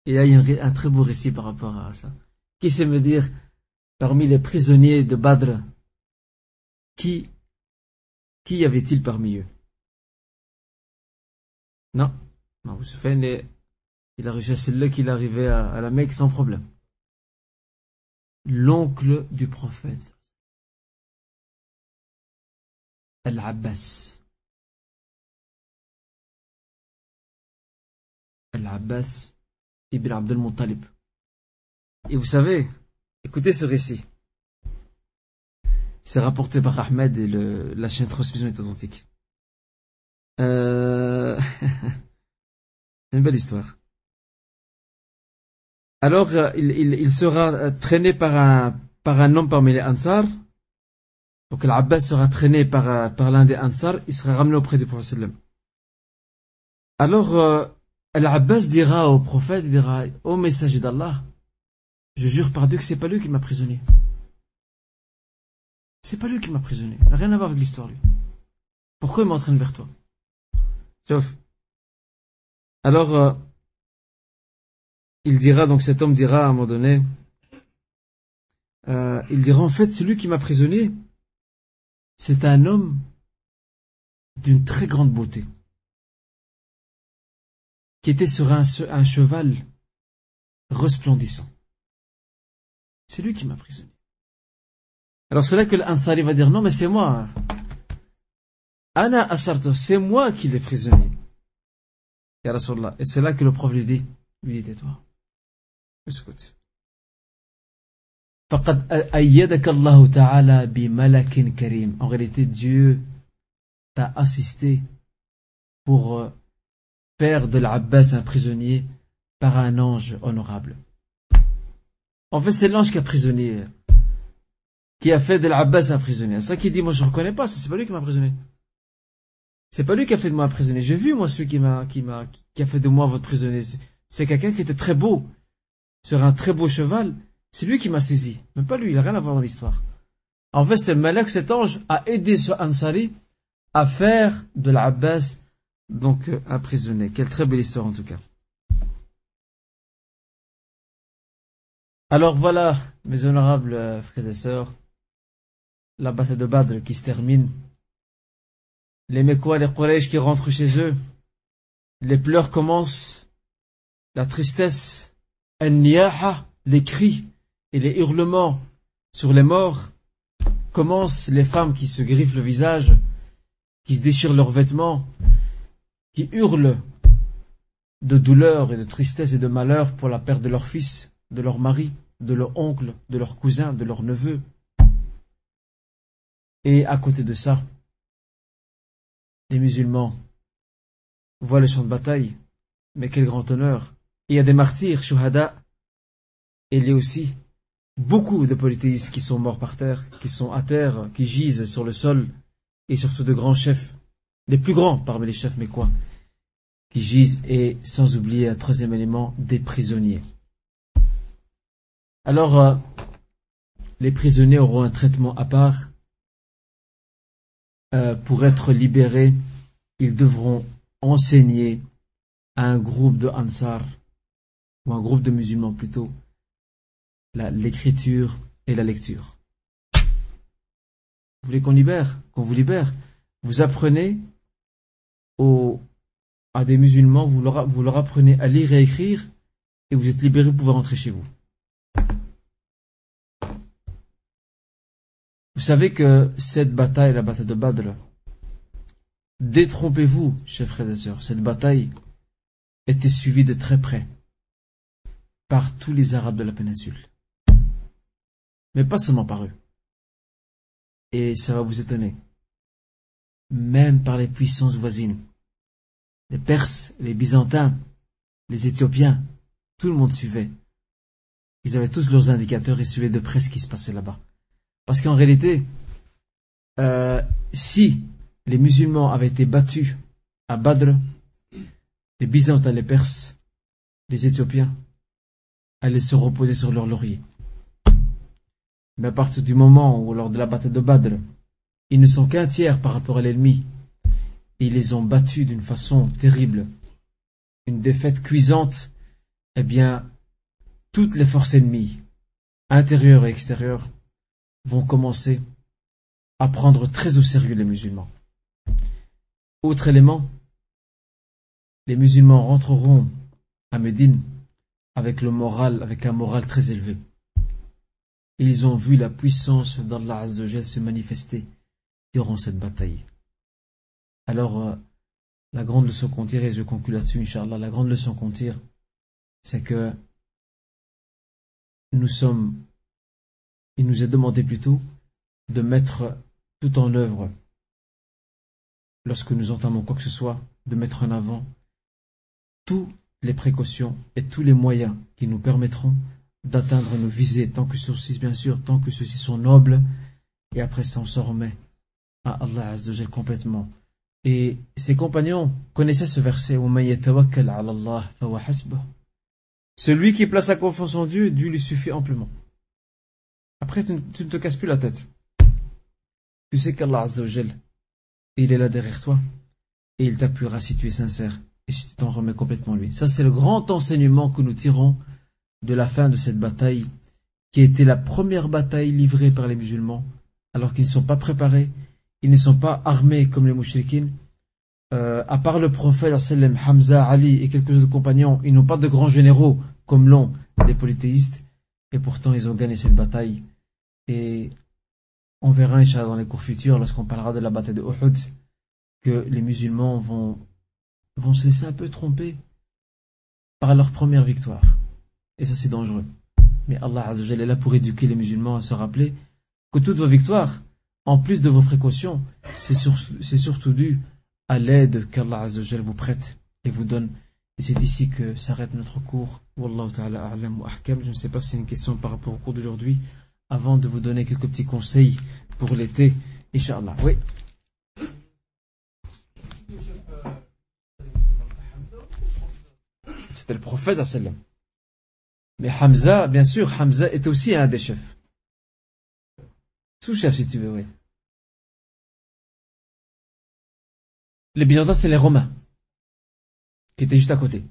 Il y a un très beau récit par rapport à ça. Qui sait me dire, parmi les prisonniers de Badr, qui, qui y avait-il parmi eux? Non, vous savez, il a réussi à celle-là qu'il arrivait à, à la Mecque sans problème. L'oncle du prophète, Al-Abbas. Al-Abbas ibn Abdel Muttalib. Et vous savez, écoutez ce récit. C'est rapporté par Ahmed et le, la chaîne transmission est authentique. Euh... C'est une belle histoire. Alors, euh, il, il, il, sera euh, traîné par un, par un homme parmi les Ansar. Donc, l'Abbas sera traîné par, euh, par l'un des Ansar. Il sera ramené auprès du prophète. Alors, Al-Abbas dira au prophète, dira, ô messager d'Allah, je jure par Dieu que c'est pas lui qui m'a prisonnier. C'est pas lui qui m'a prisonnier. Rien à voir avec l'histoire, lui. Pourquoi il m'entraîne vers toi? Sauf. Alors, euh, il dira, donc cet homme dira à un moment donné, euh, il dira en fait, celui qui m'a prisonnier, c'est un homme d'une très grande beauté était sur un, cheval resplendissant. C'est lui qui m'a prisonnier. Alors c'est là que l'Ansari va dire non mais c'est moi. Anna Asarto, c'est moi qui l'ai prisonnier. Et c'est là que le prophète lui dit, lui dit toi. Écoute. En réalité, Dieu t'a assisté pour euh, père de l'Abbas, un prisonnier, par un ange honorable. En fait, c'est l'ange qui a prisonnier, qui a fait de l'Abbas un prisonnier. Ça qui dit, moi je ne reconnais pas, ça c'est pas lui qui m'a prisonnier. C'est pas lui qui a fait de moi un prisonnier. J'ai vu, moi, celui qui m'a, qui m'a, qui a fait de moi votre prisonnier. C'est quelqu'un qui était très beau, sur un très beau cheval. C'est lui qui m'a saisi. Même pas lui, il n'a rien à voir dans l'histoire. En fait, c'est Malek, cet ange, a aidé ce Ansari à faire de l'Abbas donc emprisonné. Euh, Quelle très belle histoire en tout cas. Alors voilà, mes honorables euh, frères et sœurs, la bataille de Badr qui se termine. Les Mekwa, les Quraysh qui rentrent chez eux. Les pleurs commencent, la tristesse, les cris et les hurlements sur les morts commencent les femmes qui se griffent le visage, qui se déchirent leurs vêtements, qui hurlent de douleur et de tristesse et de malheur pour la perte de leur fils, de leur mari, de leur oncle, de leur cousin, de leur neveu. Et à côté de ça, les musulmans voient le champ de bataille, mais quel grand honneur. il y a des martyrs, shuhada, et il y a aussi beaucoup de polythéistes qui sont morts par terre, qui sont à terre, qui gisent sur le sol, et surtout de grands chefs les plus grands parmi les chefs mais quoi? Qui gisent et sans oublier un troisième élément, des prisonniers. Alors, euh, les prisonniers auront un traitement à part. Euh, pour être libérés, ils devront enseigner à un groupe de Ansar, ou un groupe de musulmans plutôt, l'écriture et la lecture. Vous voulez qu'on libère, qu'on vous libère? Vous apprenez à des musulmans, vous leur, vous leur apprenez à lire et à écrire, et vous êtes libérés pour pouvoir rentrer chez vous. Vous savez que cette bataille, la bataille de Badr, détrompez-vous, chers frères et sœurs, cette bataille était suivie de très près par tous les Arabes de la péninsule. Mais pas seulement par eux. Et ça va vous étonner. Même par les puissances voisines. Les Perses, les Byzantins, les Éthiopiens, tout le monde suivait. Ils avaient tous leurs indicateurs et suivaient de près ce qui se passait là-bas. Parce qu'en réalité, euh, si les musulmans avaient été battus à Badr, les Byzantins, les Perses, les Éthiopiens allaient se reposer sur leur laurier. Mais à partir du moment où, lors de la bataille de Badr, ils ne sont qu'un tiers par rapport à l'ennemi, ils les ont battus d'une façon terrible, une défaite cuisante, eh bien, toutes les forces ennemies, intérieures et extérieures, vont commencer à prendre très au sérieux les musulmans. Autre élément, les musulmans rentreront à Médine avec le moral, avec un moral très élevé ils ont vu la puissance d'Allah Azzawajal se manifester durant cette bataille. Alors, euh, la grande leçon qu'on tire, et je conclue là-dessus, Inch'Allah, la grande leçon qu'on tire, c'est que nous sommes, il nous est demandé plutôt de mettre tout en œuvre, lorsque nous entamons quoi que ce soit, de mettre en avant toutes les précautions et tous les moyens qui nous permettront d'atteindre nos visées, tant que ceci, bien sûr, tant que ceux-ci sont nobles, et après ça, on se remet à Allah complètement. Et ses compagnons connaissaient ce verset Celui qui place sa confiance en Dieu, Dieu lui suffit amplement. Après, tu, ne te casses plus la tête. Tu sais qu'Allah il est là derrière toi, et il t'appuiera si tu es sincère, et si tu t'en remets complètement lui. Ça, c'est le grand enseignement que nous tirons de la fin de cette bataille, qui a été la première bataille livrée par les musulmans, alors qu'ils ne sont pas préparés, ils ne sont pas armés comme les mouchriquines. Euh, à part le prophète Hamza, Ali et quelques autres compagnons, ils n'ont pas de grands généraux comme l'ont les polythéistes, et pourtant ils ont gagné cette bataille. Et on verra, Inch'Allah, dans les cours futurs, lorsqu'on parlera de la bataille de Uhud, que les musulmans vont, vont se laisser un peu tromper par leur première victoire. Et ça, c'est dangereux. Mais Allah Azzawajal est là pour éduquer les musulmans à se rappeler que toutes vos victoires, en plus de vos précautions, c'est surtout dû à l'aide qu'Allah vous prête et vous donne. Et c'est ici que s'arrête notre cours. Wallahu ta'ala a'lam wa ahkam. Je ne sais pas si a une question par rapport au cours d'aujourd'hui, avant de vous donner quelques petits conseils pour l'été. Inch'Allah. Oui. C'était le prophète sallam. Mais Hamza, bien sûr, Hamza est aussi un des chefs. Sous-chef, si tu veux, oui. Les Byzantins, c'est les Romains, qui étaient juste à côté.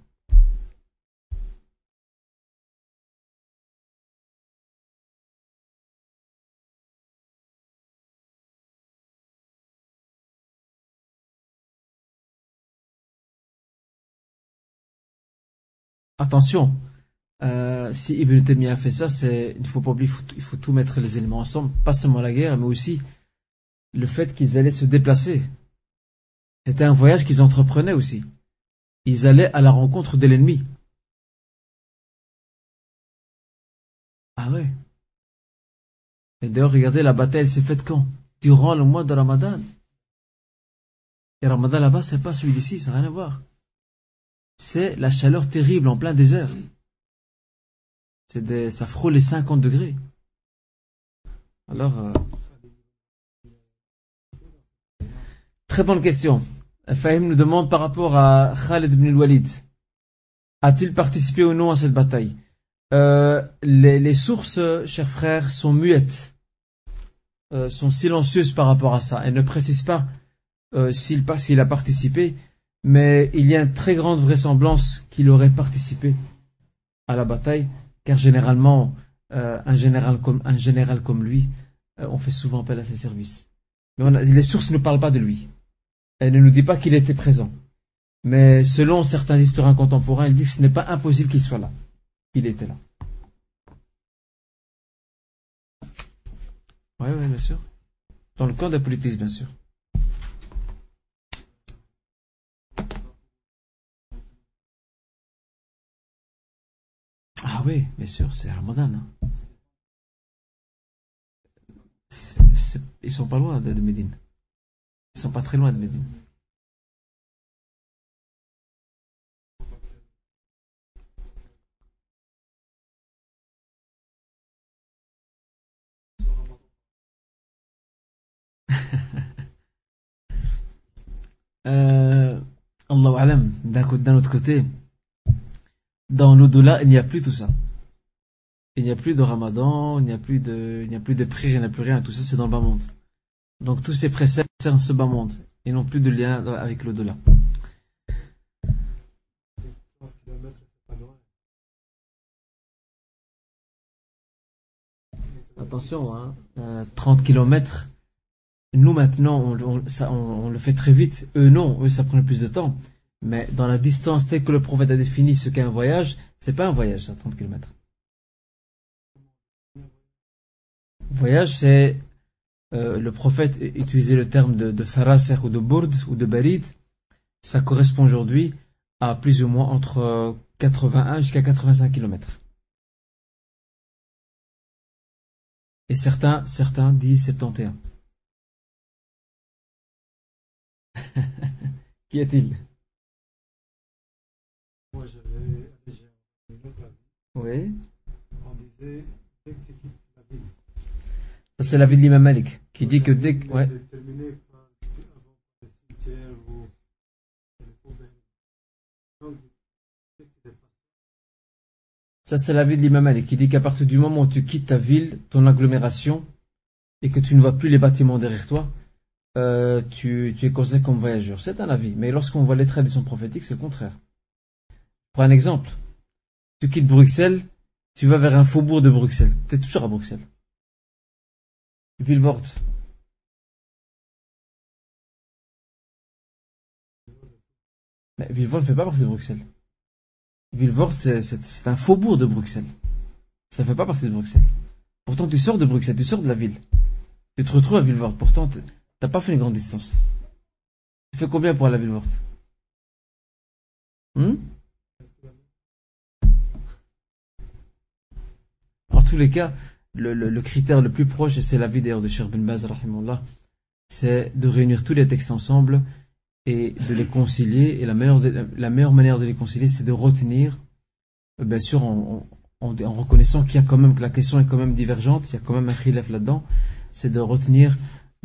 Attention, euh, si Ibn Taymiyyah fait ça, c'est, il faut pas oublier, il faut, tout mettre les éléments ensemble, pas seulement la guerre, mais aussi le fait qu'ils allaient se déplacer. C'était un voyage qu'ils entreprenaient aussi. Ils allaient à la rencontre de l'ennemi. Ah ouais. Et d'ailleurs, regardez, la bataille s'est faite quand? Durant le mois de Ramadan. Et Ramadan là-bas, c'est pas celui d'ici, ça n'a rien à voir. C'est la chaleur terrible en plein désert. C'est ça frôle les 50 degrés. Alors, euh, très bonne question. Fahim nous demande par rapport à Khalid ibn al-Walid. A-t-il participé ou non à cette bataille? Euh, les, sources, chers frères, sont muettes, euh, sont silencieuses par rapport à ça. Elles ne précisent pas euh, s'il a participé, mais il y a une très grande vraisemblance qu'il aurait participé à la bataille, car généralement, un, général comme, lui, on fait souvent appel à ses services. Mais les sources ne parlent pas de lui. Elles ne nous disent pas qu'il était présent. Mais selon certains historiens contemporains, ils disent que ce n'est pas impossible qu'il soit là. Qu'il était là. Oui, oui, bien sûr. Dans le camp de la bien sûr. Ah oui, bien sûr, c'est Ramadan. Hein. ils sont pas loin de Médine. Ils sont pas très loin de Médine. euh, Allah d'un autre côté, dans l'au-delà, il n'y a plus tout ça. Il n'y a plus de ramadan, il n'y a plus de, il n'y a plus de prière, il n'y a plus rien. Tout ça, c'est dans le bas monde. Donc, tous ces préceptes concernent ce bas monde et n'ont plus de lien avec l'au-delà. Attention, hein, 30 euh, km, nous maintenant, on, le fait très vite. Eux, non, eux, ça prend plus de temps. Mais dans la distance telle que le prophète a défini ce qu'est un voyage, c'est pas un voyage, ça, 30 km. Voyage, c'est euh, le prophète utilisait le terme de, de ou de bourd ou de barid. Ça correspond aujourd'hui à plus ou moins entre 81 jusqu'à 85 km. Et certains, certains disent 71. Qui est-il? Moi, j'avais déjà une autre avis. Oui. On disait dès que tu quittes la ville. Ça, c'est l'avis de l'imam Malik, qui dit que dès que. Ouais. Ça, c'est l'avis de l'imam Malik, qui dit qu'à partir du moment où tu quittes ta ville, ton agglomération, et que tu ne vois plus les bâtiments derrière toi, euh, tu, tu, es considéré comme voyageur. C'est un avis. Mais lorsqu'on voit les traditions prophétiques, c'est le contraire. Pour un exemple, tu quittes Bruxelles, tu vas vers un faubourg de Bruxelles. Tu es toujours à Bruxelles. Villevort. Mais Villevort ne fait pas partie de Bruxelles. Villevort, c'est un faubourg de Bruxelles. Ça ne fait pas partie de Bruxelles. Pourtant, tu sors de Bruxelles, tu sors de la ville. Tu te retrouves à Villevort. Pourtant, T'as pas fait une grande distance. Tu fais combien pour aller à la ville morte hmm? En tous les cas, le, critère le plus proche, et c'est la d'ailleurs de Cheikh Ben Baz, c'est de réunir tous les textes ensemble et de les concilier. Et la meilleure, la meilleure manière de les concilier, c'est de retenir, euh, bien sûr, en, en, reconnaissant qu'il y a quand même, que la question est quand même divergente, il y a quand même un khilaf là-dedans, c'est de retenir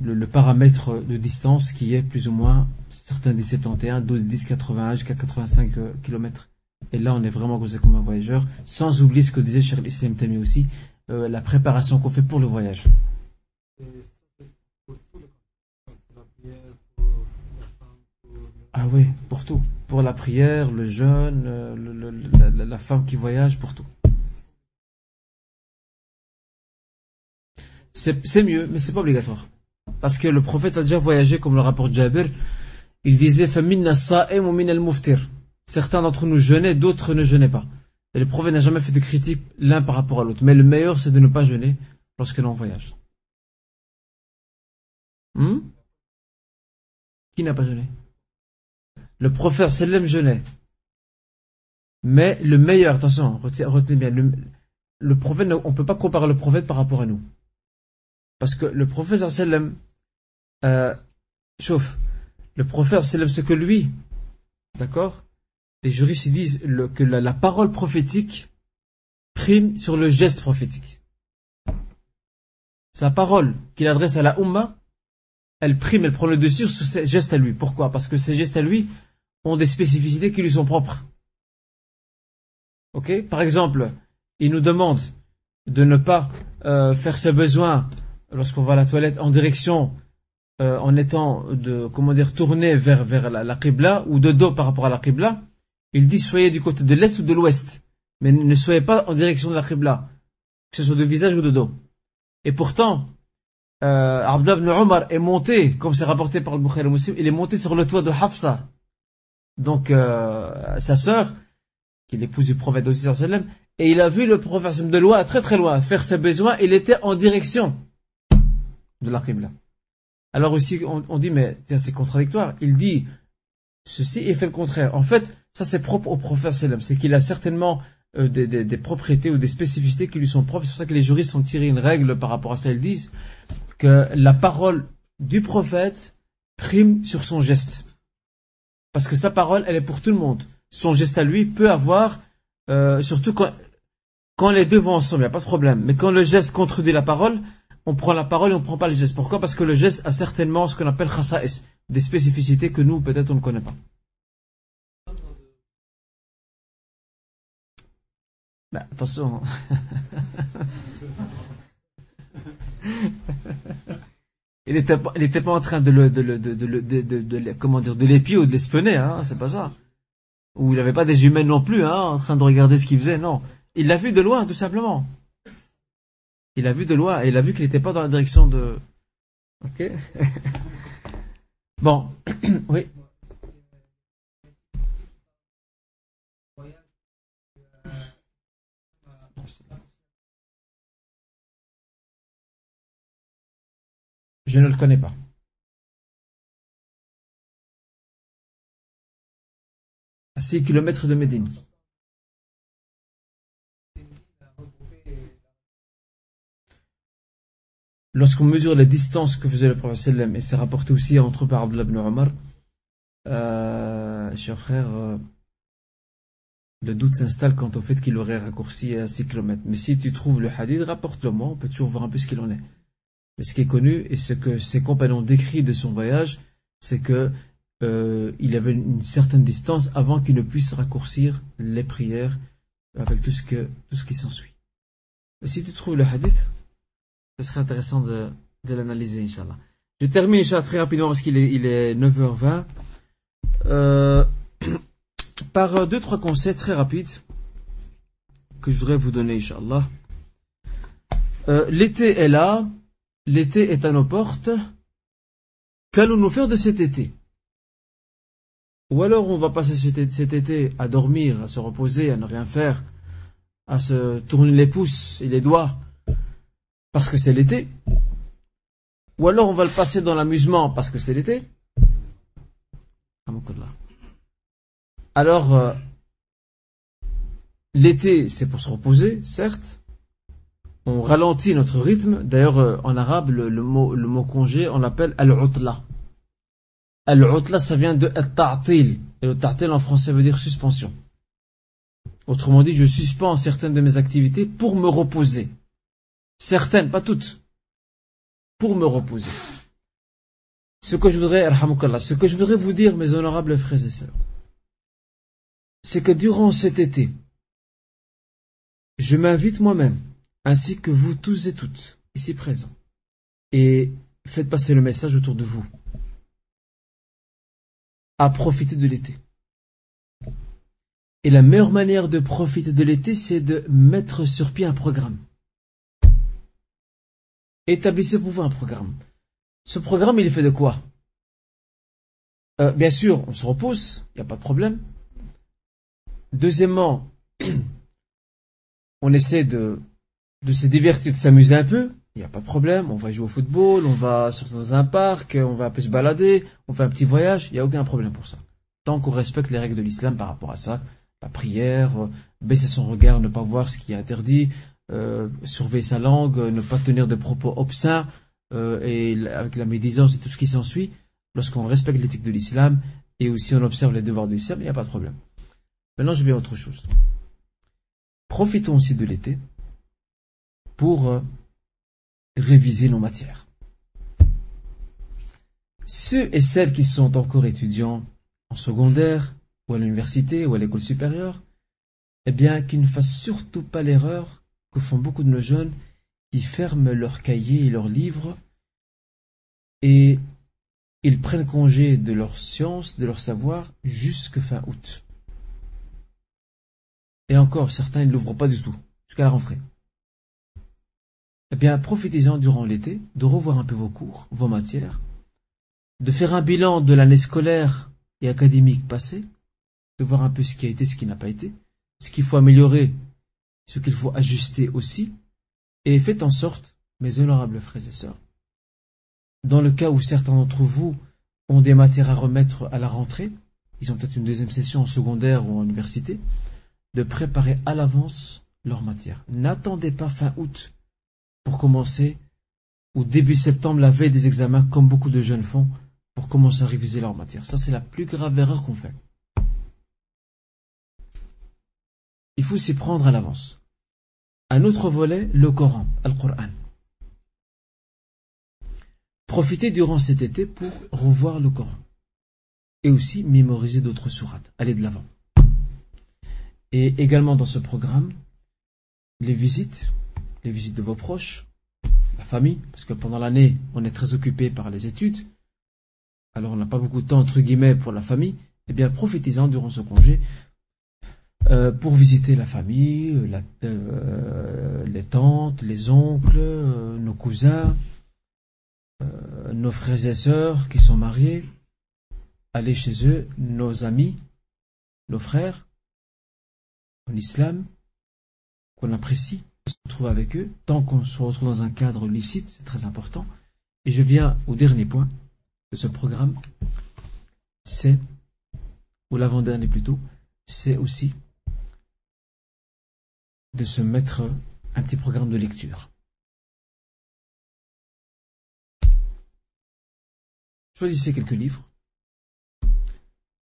le, paramètre de distance qui est plus ou moins, certains disent 71, 12, 10, 81 jusqu'à 85 km. Et là, on est vraiment causé comme un voyageur, sans oublier ce que disait Charles Islam aussi, euh, la préparation qu'on fait pour le voyage. Ah oui, pour tout. Pour la prière, le jeûne, euh, la, femme qui voyage, pour tout. C'est mieux, mais c'est pas obligatoire. Parce que le prophète a déjà voyagé, comme le rapporte Jabir. Il disait Certains d'entre nous jeûnaient, d'autres ne jeûnaient pas. Et le prophète n'a jamais fait de critique l'un par rapport à l'autre. Mais le meilleur, c'est de ne pas jeûner lorsque l'on voyage. Hmm? Qui n'a pas jeûné? Le prophète sallam jeûnait. Mais le meilleur, attention, retenez bien, le, prophète, on ne peut pas comparer le prophète par rapport à nous. Parce que le prophète sallam euh, chauffe. Le prophète, c'est ce que lui, d'accord? Les juristes disent que la, parole prophétique prime sur le geste prophétique. Sa parole qu'il adresse à la Ummah, elle prime, elle prend le dessus sur ses gestes à lui. Pourquoi? Parce que ces gestes à lui ont des spécificités qui lui sont propres. Ok? Par exemple, il nous demande de ne pas euh, faire ses besoins lorsqu'on va à la toilette en direction, euh, en étant de, comment dire, tourné vers, vers la, la Qibla ou de dos par rapport à la Qibla. Il dit soyez du côté de l'est ou de l'ouest, mais ne soyez pas en direction de la Qibla, que ce soit de visage ou de dos. Et pourtant, euh, Abdullah ibn est monté, comme c'est rapporté par le Bukhari Muslim, il est monté sur le toit de Hafsa, donc euh, sa sœur, qui est l'épouse du prophète aussi, et il a vu le prophète de loin, très très loin, faire ses besoins, il était en direction de la Qibla. Alors aussi, on, dit, mais tiens, c'est contradictoire. Il dit ceci et fait le contraire. En fait, ça c'est propre au prophète c'est qu'il a certainement euh, des, propriétés ou des spécificités qui lui sont propres. C'est pour ça que les juristes ont tiré une règle par rapport à ça. Ils disent que la parole du prophète prime sur son geste. Parce que sa parole, elle est pour tout le monde. Son geste à lui peut avoir, euh, surtout quand, quand les deux vont ensemble, il n'y a pas de problème. Mais quand le geste contredit la parole, on prend la parole et on ne prend pas le geste. Pourquoi? Parce que le geste a certainement ce qu'on appelle khasa'is, des spécificités que nous, peut-être, on ne connaît pas. Ben, attention. il n'était pas, pas en train de le, de le, de, de, de, de, comment dire, de l'épier ou de l'espionner, hein, c'est pas ça. Ou il n'avait pas des jumelles non plus, hein, en train de regarder ce qu'il faisait, non. Il l'a vu de loin, tout simplement. Il a vu de loin, et il a vu qu'il n'était pas dans la direction de... Ok Bon, oui. Je ne le connais pas. À 6 km de Médine. Lorsqu'on mesure la distance que faisait le prophète et c'est rapporté aussi entre par Abdullah ibn Omar, euh, cher frère, euh, le doute s'installe quant au fait qu'il aurait raccourci à 6 km. Mais si tu trouves le hadith, rapporte-le moi, on peut toujours voir un peu ce qu'il en est. Mais ce qui est connu et ce que ses compagnons décrivent de son voyage, c'est que euh, il avait une certaine distance avant qu'il ne puisse raccourcir les prières avec tout ce qui s'ensuit. Si tu trouves le hadith, ce serait intéressant de, l'analyser, Inch'Allah. Je termine, Inch'Allah, très rapidement parce qu'il est, il est 9h20. Euh, par deux, trois conseils très rapides que je voudrais vous donner, Inch'Allah. Euh, L'été est là, L'été est à nos portes. Qu'allons-nous faire de cet été? Ou alors on va passer cet été à dormir, à se reposer, à ne rien faire, à se tourner les pouces et les doigts, parce que c'est l'été? Ou alors on va le passer dans l'amusement parce que c'est l'été? Alors, euh, l'été, c'est pour se reposer, certes, on ralentit notre rythme. D'ailleurs, euh, en arabe, le, mot, congé, on l'appelle al-utla. Al-utla, ça vient de al-ta'til. Et le ta'til en français veut dire suspension. Autrement dit, je suspends certaines de mes activités pour me reposer. Certaines, pas toutes. Pour me reposer. Ce que je voudrais, ce que je voudrais vous dire, mes honorables frères et sœurs, c'est que durant cet été, je m'invite moi-même ainsi que vous tous et toutes, ici présents. Et faites passer le message autour de vous. À profiter de l'été. Et la meilleure manière de profiter de l'été, c'est de mettre sur pied un programme. Établissez pour vous un programme. Ce programme, il est fait de quoi? Euh, Bien sûr, on se repose, il n'y a pas de problème. Deuxièmement, on essaie de de se divertir, de s'amuser un peu, il n'y a pas de problème. On va jouer au football, on va sortir dans un parc, on va un peu se balader, on fait un petit voyage, il n'y a aucun problème pour ça. Tant qu'on respecte les règles de l'islam par rapport à ça, la prière, euh, baisser son regard, ne pas voir ce qui est interdit, euh, surveiller sa langue, ne pas tenir de propos obscins, euh, et avec la médisance et tout ce qui s'ensuit, lorsqu'on respecte l'éthique de l'islam, et aussi on observe les devoirs de l'islam, il n'y a pas de problème. Maintenant, je vais à autre chose. Profitons aussi de l'été pour euh, réviser nos matières. ceux et celles qui sont encore étudiants en secondaire, ou à l'université, ou à l'école supérieure, eh bien, qu'ils ne fassent surtout pas l'erreur que font beaucoup de nos jeunes qui ferment leurs cahiers et leurs livres et ils prennent congé de leur science, de leur savoir, jusque fin août. Et encore, certains ne l'ouvrent pas du tout, jusqu'à la rentrée. Eh bien, profitez-en durant l'été de revoir un peu vos cours, vos matières, de faire un bilan de l'année scolaire et académique passée, de voir un peu ce qui a été, ce qui n'a pas été, ce qu'il faut améliorer, ce qu'il faut ajuster aussi, et faites en sorte, mes honorables frères et sœurs, dans le cas où certains d'entre vous ont des matières à remettre à la rentrée, ils ont peut-être une deuxième session en secondaire ou en université, de préparer à l'avance leurs matières. N'attendez pas fin août pour commencer, ou début septembre, la veille des examens, comme beaucoup de jeunes font, pour commencer à réviser leurs matières. Ça, c'est la plus grave erreur qu'on fait. Il faut s'y prendre à l'avance. Un autre volet, le Coran, Al-Qur'an. Profitez durant cet été pour revoir le Coran. Et aussi mémoriser d'autres sourates. Allez de l'avant. Et également dans ce programme, les visites, les visites de vos proches, la famille, parce que pendant l'année, on est très occupé par les études. Alors on n'a pas beaucoup de temps, entre guillemets, pour la famille. Eh bien, profitez-en durant ce congé euh, pour visiter la famille, euh, les tantes, les oncles, euh, nos cousins, nos frères et sœurs qui sont mariés, aller chez eux, nos amis, nos frères, en islam, qu'on apprécie, se retrouve avec eux, tant qu'on se retrouve dans un cadre licite, c'est très important. Et je viens au dernier point de ce programme, c'est, ou l'avant-dernier plutôt, c'est aussi de se mettre un petit programme de lecture. Choisissez quelques livres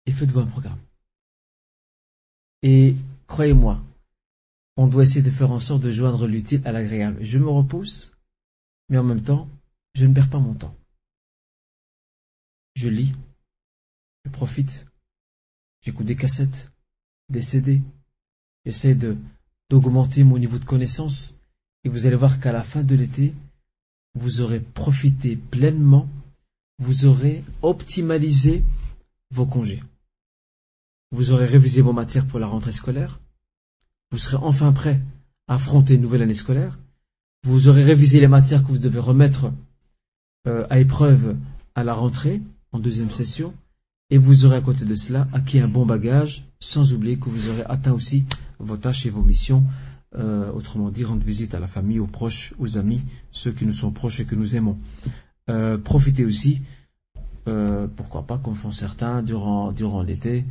et faites-vous un programme. Et croyez-moi, on doit essayer de faire en sorte de joindre l'utile à l'agréable. Je me repousse, mais en même temps, je ne perds pas mon temps. Je lis, je profite, j'écoute des cassettes, des CD, j'essaie d'augmenter mon niveau de connaissance et vous allez voir qu'à la fin de l'été, vous aurez profité pleinement vous aurez optimalisé vos congés. Vous aurez révisé vos matières pour la rentrée scolaire. Vous serez enfin prêt à affronter une nouvelle année scolaire. Vous aurez révisé les matières que vous devez remettre euh, à épreuve à la rentrée, en deuxième session. Et vous aurez à côté de cela acquis un bon bagage, sans oublier que vous aurez atteint aussi vos tâches et vos missions. Euh, autrement dit, rendre visite à la famille, aux proches, aux amis, ceux qui nous sont proches et que nous aimons. Euh, profitez aussi, pourquoi pas, comme font certains durant l'été,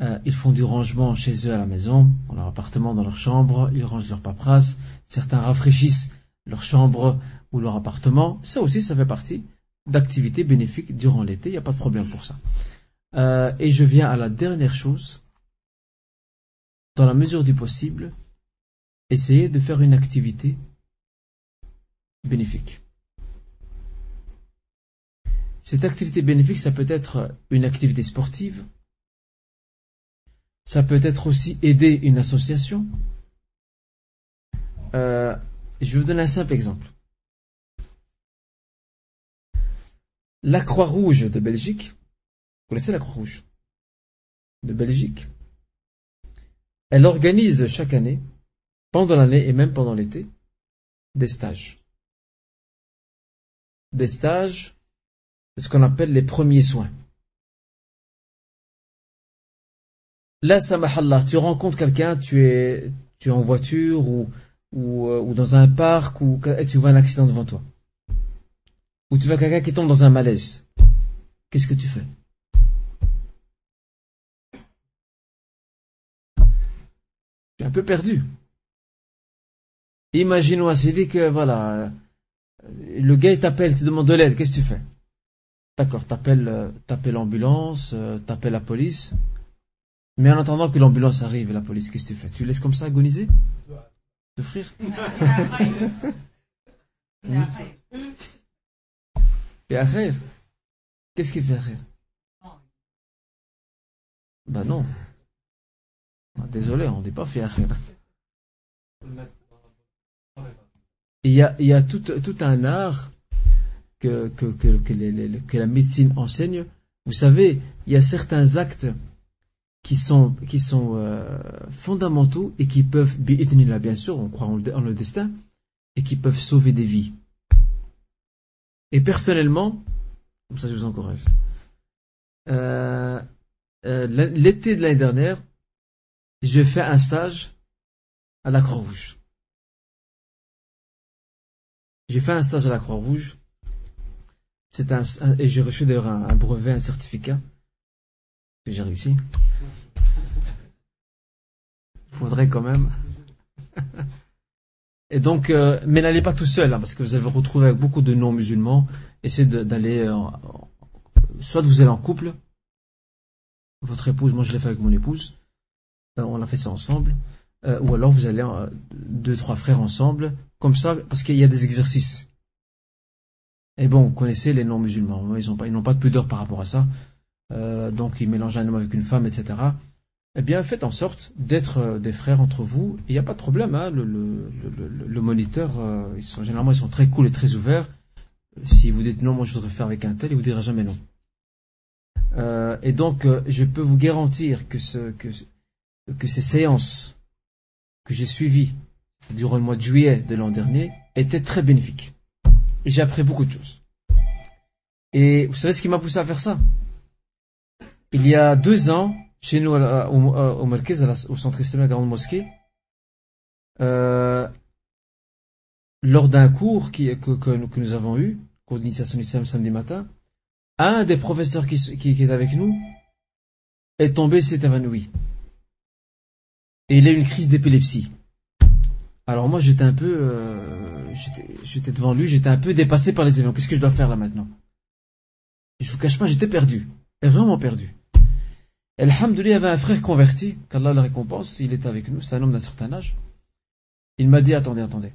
euh, ils font du rangement chez eux à la maison, dans leur appartement, dans leur chambre, ils rangent leur paperasse, certains rafraîchissent leur chambre ou leur appartement, ça aussi ça fait partie d'activités bénéfiques durant l'été, il n'y a pas de problème pour ça. et je viens à la dernière chose, dans la mesure du possible, essayer de faire une activité bénéfique. Cette activité bénéfique, ça peut être une activité sportive, ça peut être aussi aider une association. Euh, je vais vous donner un simple exemple. La Croix-Rouge de Belgique, vous connaissez la Croix-Rouge de Belgique? Elle organise chaque année, pendant l'année et même pendant l'été, des stages. Des stages ce qu'on appelle les premiers soins. Là, samahallah, tu rencontres quelqu'un, tu es, tu es en voiture ou, ou, euh, ou dans un parc ou, et tu vois un accident devant toi. Ou tu vois quelqu'un qui tombe dans un malaise. Qu'est-ce que tu fais? Tu es un peu perdu. Imaginons, c'est dit que voilà, le gars t'appelle, te demande de l'aide, qu'est-ce que tu fais? D'accord, t'appelles euh, l'ambulance, euh, t'appelles la police. Mais en attendant que l'ambulance arrive et la police, qu'est-ce que tu fais? Tu laisses comme ça agoniser? De frire? Et Qu'est-ce qui fait rire Ben non. Ah, Désolé, on ne dit pas faire rire. Il y a, il y a tout, tout un art que, que, que, que, les- les- que la médecine enseigne. Vous savez, il y a certains actes qui sont, qui sont euh, fondamentaux et qui peuvent, bi'idhnillah, bien sûr, on croit en le, destin, et qui peuvent sauver des vies. Et personnellement, comme ça je vous encourage, euh, euh, l'été de l'année dernière, j'ai fait un stage à la Croix-Rouge. J'ai fait un stage à la Croix-Rouge. C'est un, et j'ai reçu d'ailleurs un brevet, un certificat j'ai réussi. Faudrait quand même. Et donc, euh, mais n'allez pas tout seul, hein, parce que vous allez vous retrouver avec beaucoup de non-musulmans. Essayez d'aller, euh, soit vous allez en couple, votre épouse, moi je l'ai fait avec mon épouse, euh, on a fait ça ensemble, ou alors vous allez deux, trois frères ensemble, comme ça, parce qu'il y a des exercices. Et bon, vous connaissez les non-musulmans, ils n'ont pas, ils n'ont pas de pudeur par rapport à ça, Euh, donc ils mélangent un homme avec une femme, etc. Eh bien, faites en sorte d'être euh, des frères entre vous. Il n'y a pas de problème. Hein, le, moniteur, euh, généralement, ils sont très cool et très ouverts. Si vous dites non, moi je voudrais faire avec un tel, il vous dira jamais non. Et donc, je peux vous garantir que, ce, que, que ces séances que j'ai suivies durant le mois de juillet de l'an dernier étaient très bénéfiques. J'ai appris beaucoup de choses. Et vous savez ce qui m'a poussé à faire ça? Il y a deux ans, chez nous, à- au, Marquez, au centre islamique à Grande Mosquée, euh, lors d'un cours que, nous- avons eu, cours d'initiation islam samedi matin, un des professeurs qui, est avec nous est tombé, s'est évanoui. Et il a eu une crise d'épilepsie. Alors moi, j'étais un peu, euh, j'étais- devant lui, j'étais un peu dépassé par les événements. Qu'est-ce que je dois faire là maintenant? Je vous cache pas, j'étais perdu, vraiment perdu. Alhamdoulilah, avait un frère converti, qu'Allah le récompense, il était avec nous, c'est un homme d'un certain âge. Il m'a dit, attendez, attendez.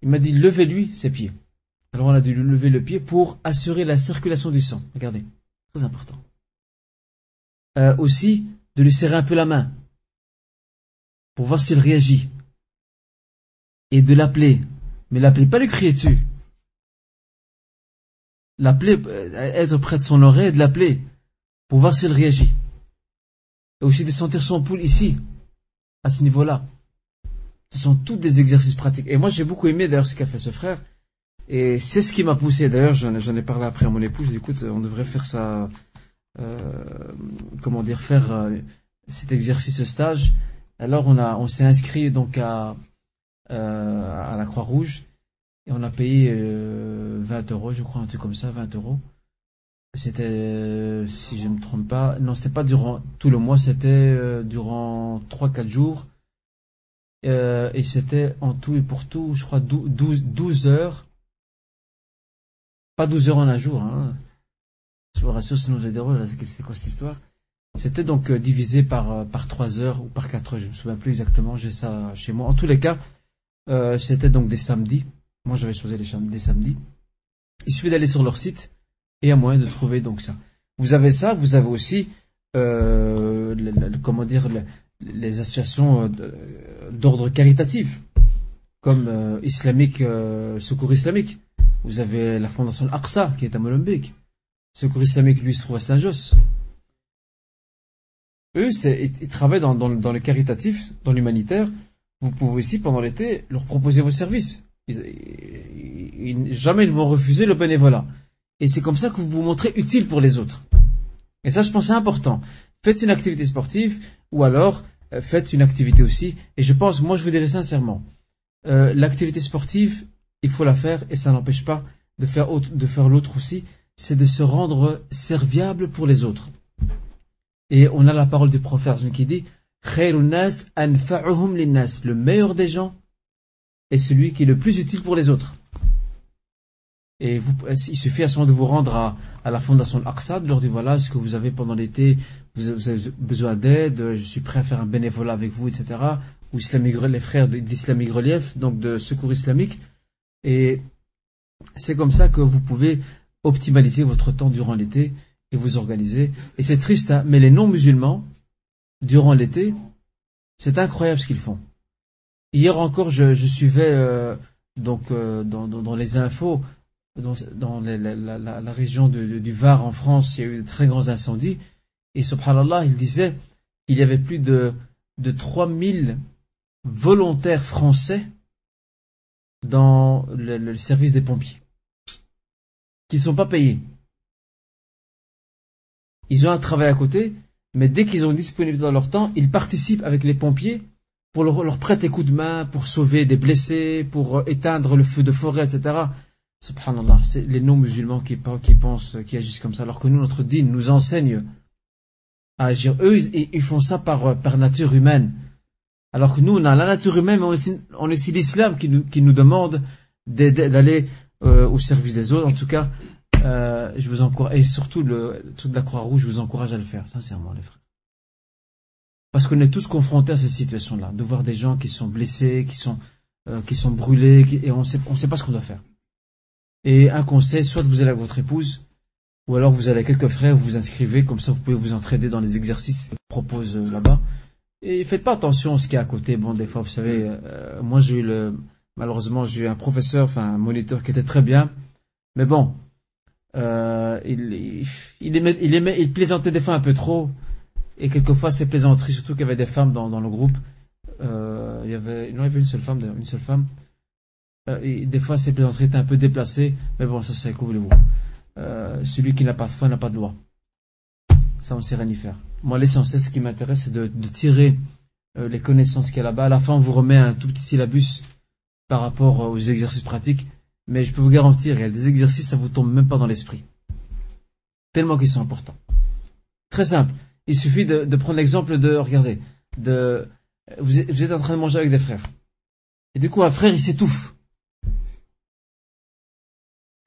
Il m'a dit, levez-lui ses pieds. Alors on a dû lui lever le pied pour assurer la circulation du sang. Regardez, très important. Euh, aussi, de lui serrer un peu la main, pour voir s'il réagit. Et de l'appeler. Mais l'appeler, pas lui crier dessus. L'appeler, euh, être près de son oreille de l'appeler, pour voir s'il réagit. Et aussi de sentir son pouls ici, à ce niveau-là. Ce sont tous des exercices pratiques. Et moi, j'ai beaucoup aimé d'ailleurs ce qu'a fait ce frère. Et c'est ce qui m'a poussé. D'ailleurs, j'en ai, parlé après à mon épouse. Écoute, on devrait faire ça, euh, comment dire, faire euh, cet exercice stage. Alors, on on s'est inscrit donc à, euh, à la Croix-Rouge et on a payé euh, 20 euros, je crois, un truc comme ça, 20 euros. C'était, euh, si je ne me trompe pas, non, c'était pas durant tout le mois, c'était euh, durant 3-4 jours. Euh, et c'était en tout et pour tout, je crois, 12, 12 heures. Pas 12 heures en un jour, hein. Je vous rassure, sinon j'ai des rôles, c'est quoi cette histoire? C'était donc divisé par, par 3 heures ou par 4 heures, je me souviens plus exactement, j'ai ça chez moi. En tous les cas, c'était donc des samedis. Moi, j'avais choisi les des samedis. Il suffit d'aller sur leur site et il y a moyen de trouver donc ça. Vous avez ça, vous avez aussi, euh, comment dire, le- les associations euh, de- d'ordre caritatif, comme euh, islamique, euh, Secours islamique. Vous avez la fondation Al-Aqsa qui est à Molenbeek. Secours islamique, lui, se trouve à Saint-Josse. Eux, ils, travaillent dans, le- caritatif, dans l'humanitaire. Vous pouvez aussi, pendant l'été, leur proposer vos services. Ils- ils- jamais ils vont refuser le bénévolat. Et c'est comme ça que vous vous montrez utile pour les autres. Et ça, je pense, c'est important. Faites une activité sportive, ou alors euh, faites une activité aussi. Et je pense, moi, je vous dirais sincèrement, euh, l'activité sportive, il faut la faire, et ça n'empêche pas de faire, autre- de faire l'autre aussi. C'est de se rendre serviable pour les autres. Et on a la parole du prophète qui dit. Le meilleur des gens est celui qui est le plus utile pour les autres. Et vous, il suffit à ce moment de vous rendre à, à la fondation Al-Aqsa, de leur dire voilà ce que vous avez pendant l'été, vous, avez besoin d'aide, je suis prêt à faire un bénévolat avec vous, etc. Ou les frères d'Islamique Relief, donc de secours islamique. Et c'est comme ça que vous pouvez optimaliser votre temps durant l'été et vous organiser. Et c'est triste, hein, mais les non-musulmans, durant l'été, c'est incroyable ce qu'ils font. Hier encore, je, suivais euh, donc euh, dans, dans, les infos, dans, la, région du Var en France, il y a eu de très grands incendies. Et subhanallah, il disait qu'il y avait plus de, de 3000 volontaires français dans le, le service des pompiers qui ne sont pas payés. Ils ont un travail à côté, mais dès qu'ils ont disponible dans leur temps, ils participent avec les pompiers pour leur, leur prêter coup de main, pour sauver des blessés, pour euh, éteindre le feu de forêt, etc. Subhanallah, c'est les non-musulmans qui, qui pensent, qui agissent comme ça, alors que nous, notre dîne nous enseigne à agir. Eux, ils, font ça par, par nature humaine. Alors que nous, on a la nature humaine, mais on est aussi, l'islam qui nous, qui nous demande d'aller euh, au service des autres. En tout cas, euh, je vous encourage, et surtout de la Croix-Rouge, je vous encourage à le faire, sincèrement, les frères. Parce qu'on est tous confrontés à ces situations-là, de voir des gens qui sont blessés, qui sont, euh, qui sont brûlés, et on on sait pas ce qu'on doit faire. Et un conseil, soit vous allez avec votre épouse, ou alors vous allez avec quelques frères, vous vous inscrivez, comme ça vous pouvez vous entraider dans les exercices qu'ils proposent euh, là-bas. Et faites pas attention à ce qui est à côté. Bon, des fois, vous savez, euh, moi j'ai eu le, malheureusement, j'ai eu un professeur, enfin un moniteur qui était très bien, mais bon, euh, il, aimait, il, plaisantait des fois un peu trop, et quelquefois ces plaisanteries, surtout qu'il y avait des femmes dans, le groupe, euh, il y avait, il y avait une seule femme, une seule femme. Euh, des fois, ces plaisanteries étaient un peu déplacées, mais bon, ça, c'est couvre-vous. Euh, celui qui n'a pas de foi n'a pas de loi. Ça, on sait rien y faire. Moi, l'essentiel, ce qui m'intéresse, c'est de, de, tirer euh, les connaissances qu'il y a là-bas. À la fin, on vous remet un tout petit syllabus par rapport aux exercices pratiques. Mais je peux vous garantir, il y a des exercices, ça vous tombe même pas dans l'esprit. Tellement qu'ils sont importants. Très simple. Il suffit de, de prendre l'exemple de, regardez, de, vous êtes en train de manger avec des frères. Et du coup, un frère, il s'étouffe.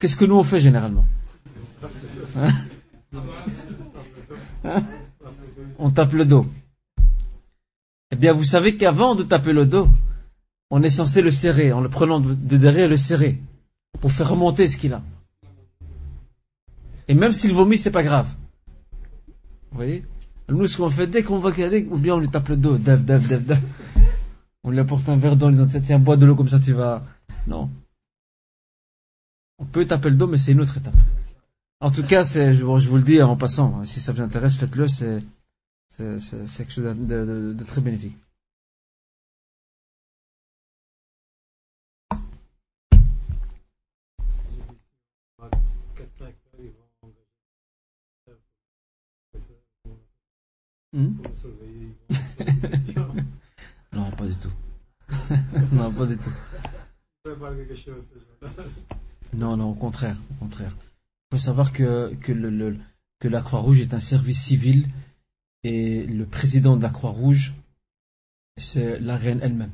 Qu'est-ce que nous on fait généralement hein hein On tape le dos. Eh bien, vous savez qu'avant de taper le dos, on est censé le serrer, en le prenant de derrière le serrer, pour faire remonter ce qu'il a. Et même s'il vomit, c'est pas grave. Vous voyez? Nous, ce qu'on fait, dès qu'on voit qu'il y a ou bien on lui tape le dos, dev, dev, dev, dev. On lui apporte un verre d'eau, on lui dit, tiens, bois de l'eau, comme ça tu vas... Non? On peut taper le dos, mais c'est une autre étape. En tout cas, c'est, je, vous le dis en passant, hein, si ça vous intéresse, faites-le, c'est, c'est, quelque chose de, de très bénéfique. Hmm? non, pas du tout. non, pas du tout. Non, non, au contraire, au contraire. Il faut savoir que, que, le, que la Croix-Rouge est un service civil et le président de la Croix-Rouge, c'est la reine elle-même.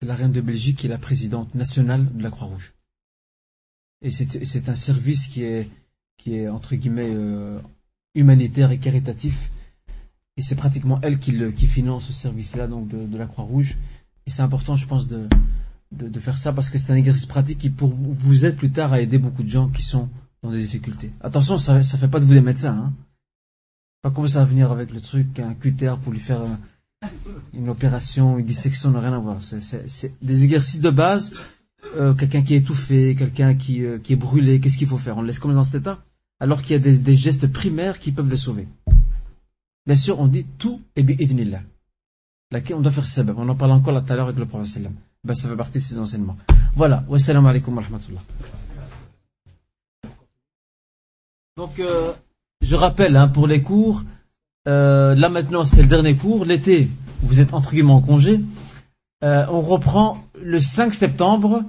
C'est la reine de Belgique qui est la présidente nationale de la Croix-Rouge. Et c'est un service qui est, qui est entre guillemets, euh, humanitaire et caritatif. Et c'est pratiquement elle qui, le, qui finance ce service-là, donc de, de la Croix-Rouge. Et c'est important, je pense, de, de, faire ça parce que c'est un exercice pratique qui pour vous, vous aide plus tard à aider beaucoup de gens qui sont dans des difficultés. Attention, ça ne fait pas de vous des médecins. Hein. Pas commencer à venir avec le truc, un cutter pour lui faire une opération, une dissection, n'a rien à voir. C'est des exercices de base. Euh, quelqu'un qui est étouffé, quelqu'un qui, euh, qui est brûlé, qu'est-ce qu'il faut faire? On le laisse comme dans cet état alors qu'il y a des, gestes primaires qui peuvent le sauver. Bien sûr, on dit tout et bi'idnillah. Laquelle on doit faire sabab. On en parle encore là tout à l'heure avec le prophète sallam. Ben, ça fait partie de enseignements. Voilà. Wassalamu alaikum wa rahmatullah. Donc, euh, je rappelle, hein, pour les cours, euh, là maintenant c'est le dernier cours. L'été, vous êtes entre guillemets en congé. Euh, on reprend le 5 septembre,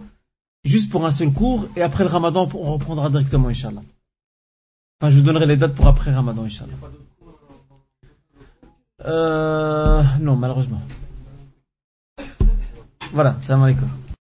juste pour un seul cours, et après le ramadan, on reprendra directement, Inch'Allah. Enfin, je vous donnerai les dates pour après ramadan, Inch'Allah. Non, malheureusement. Voilà, salam alaikum.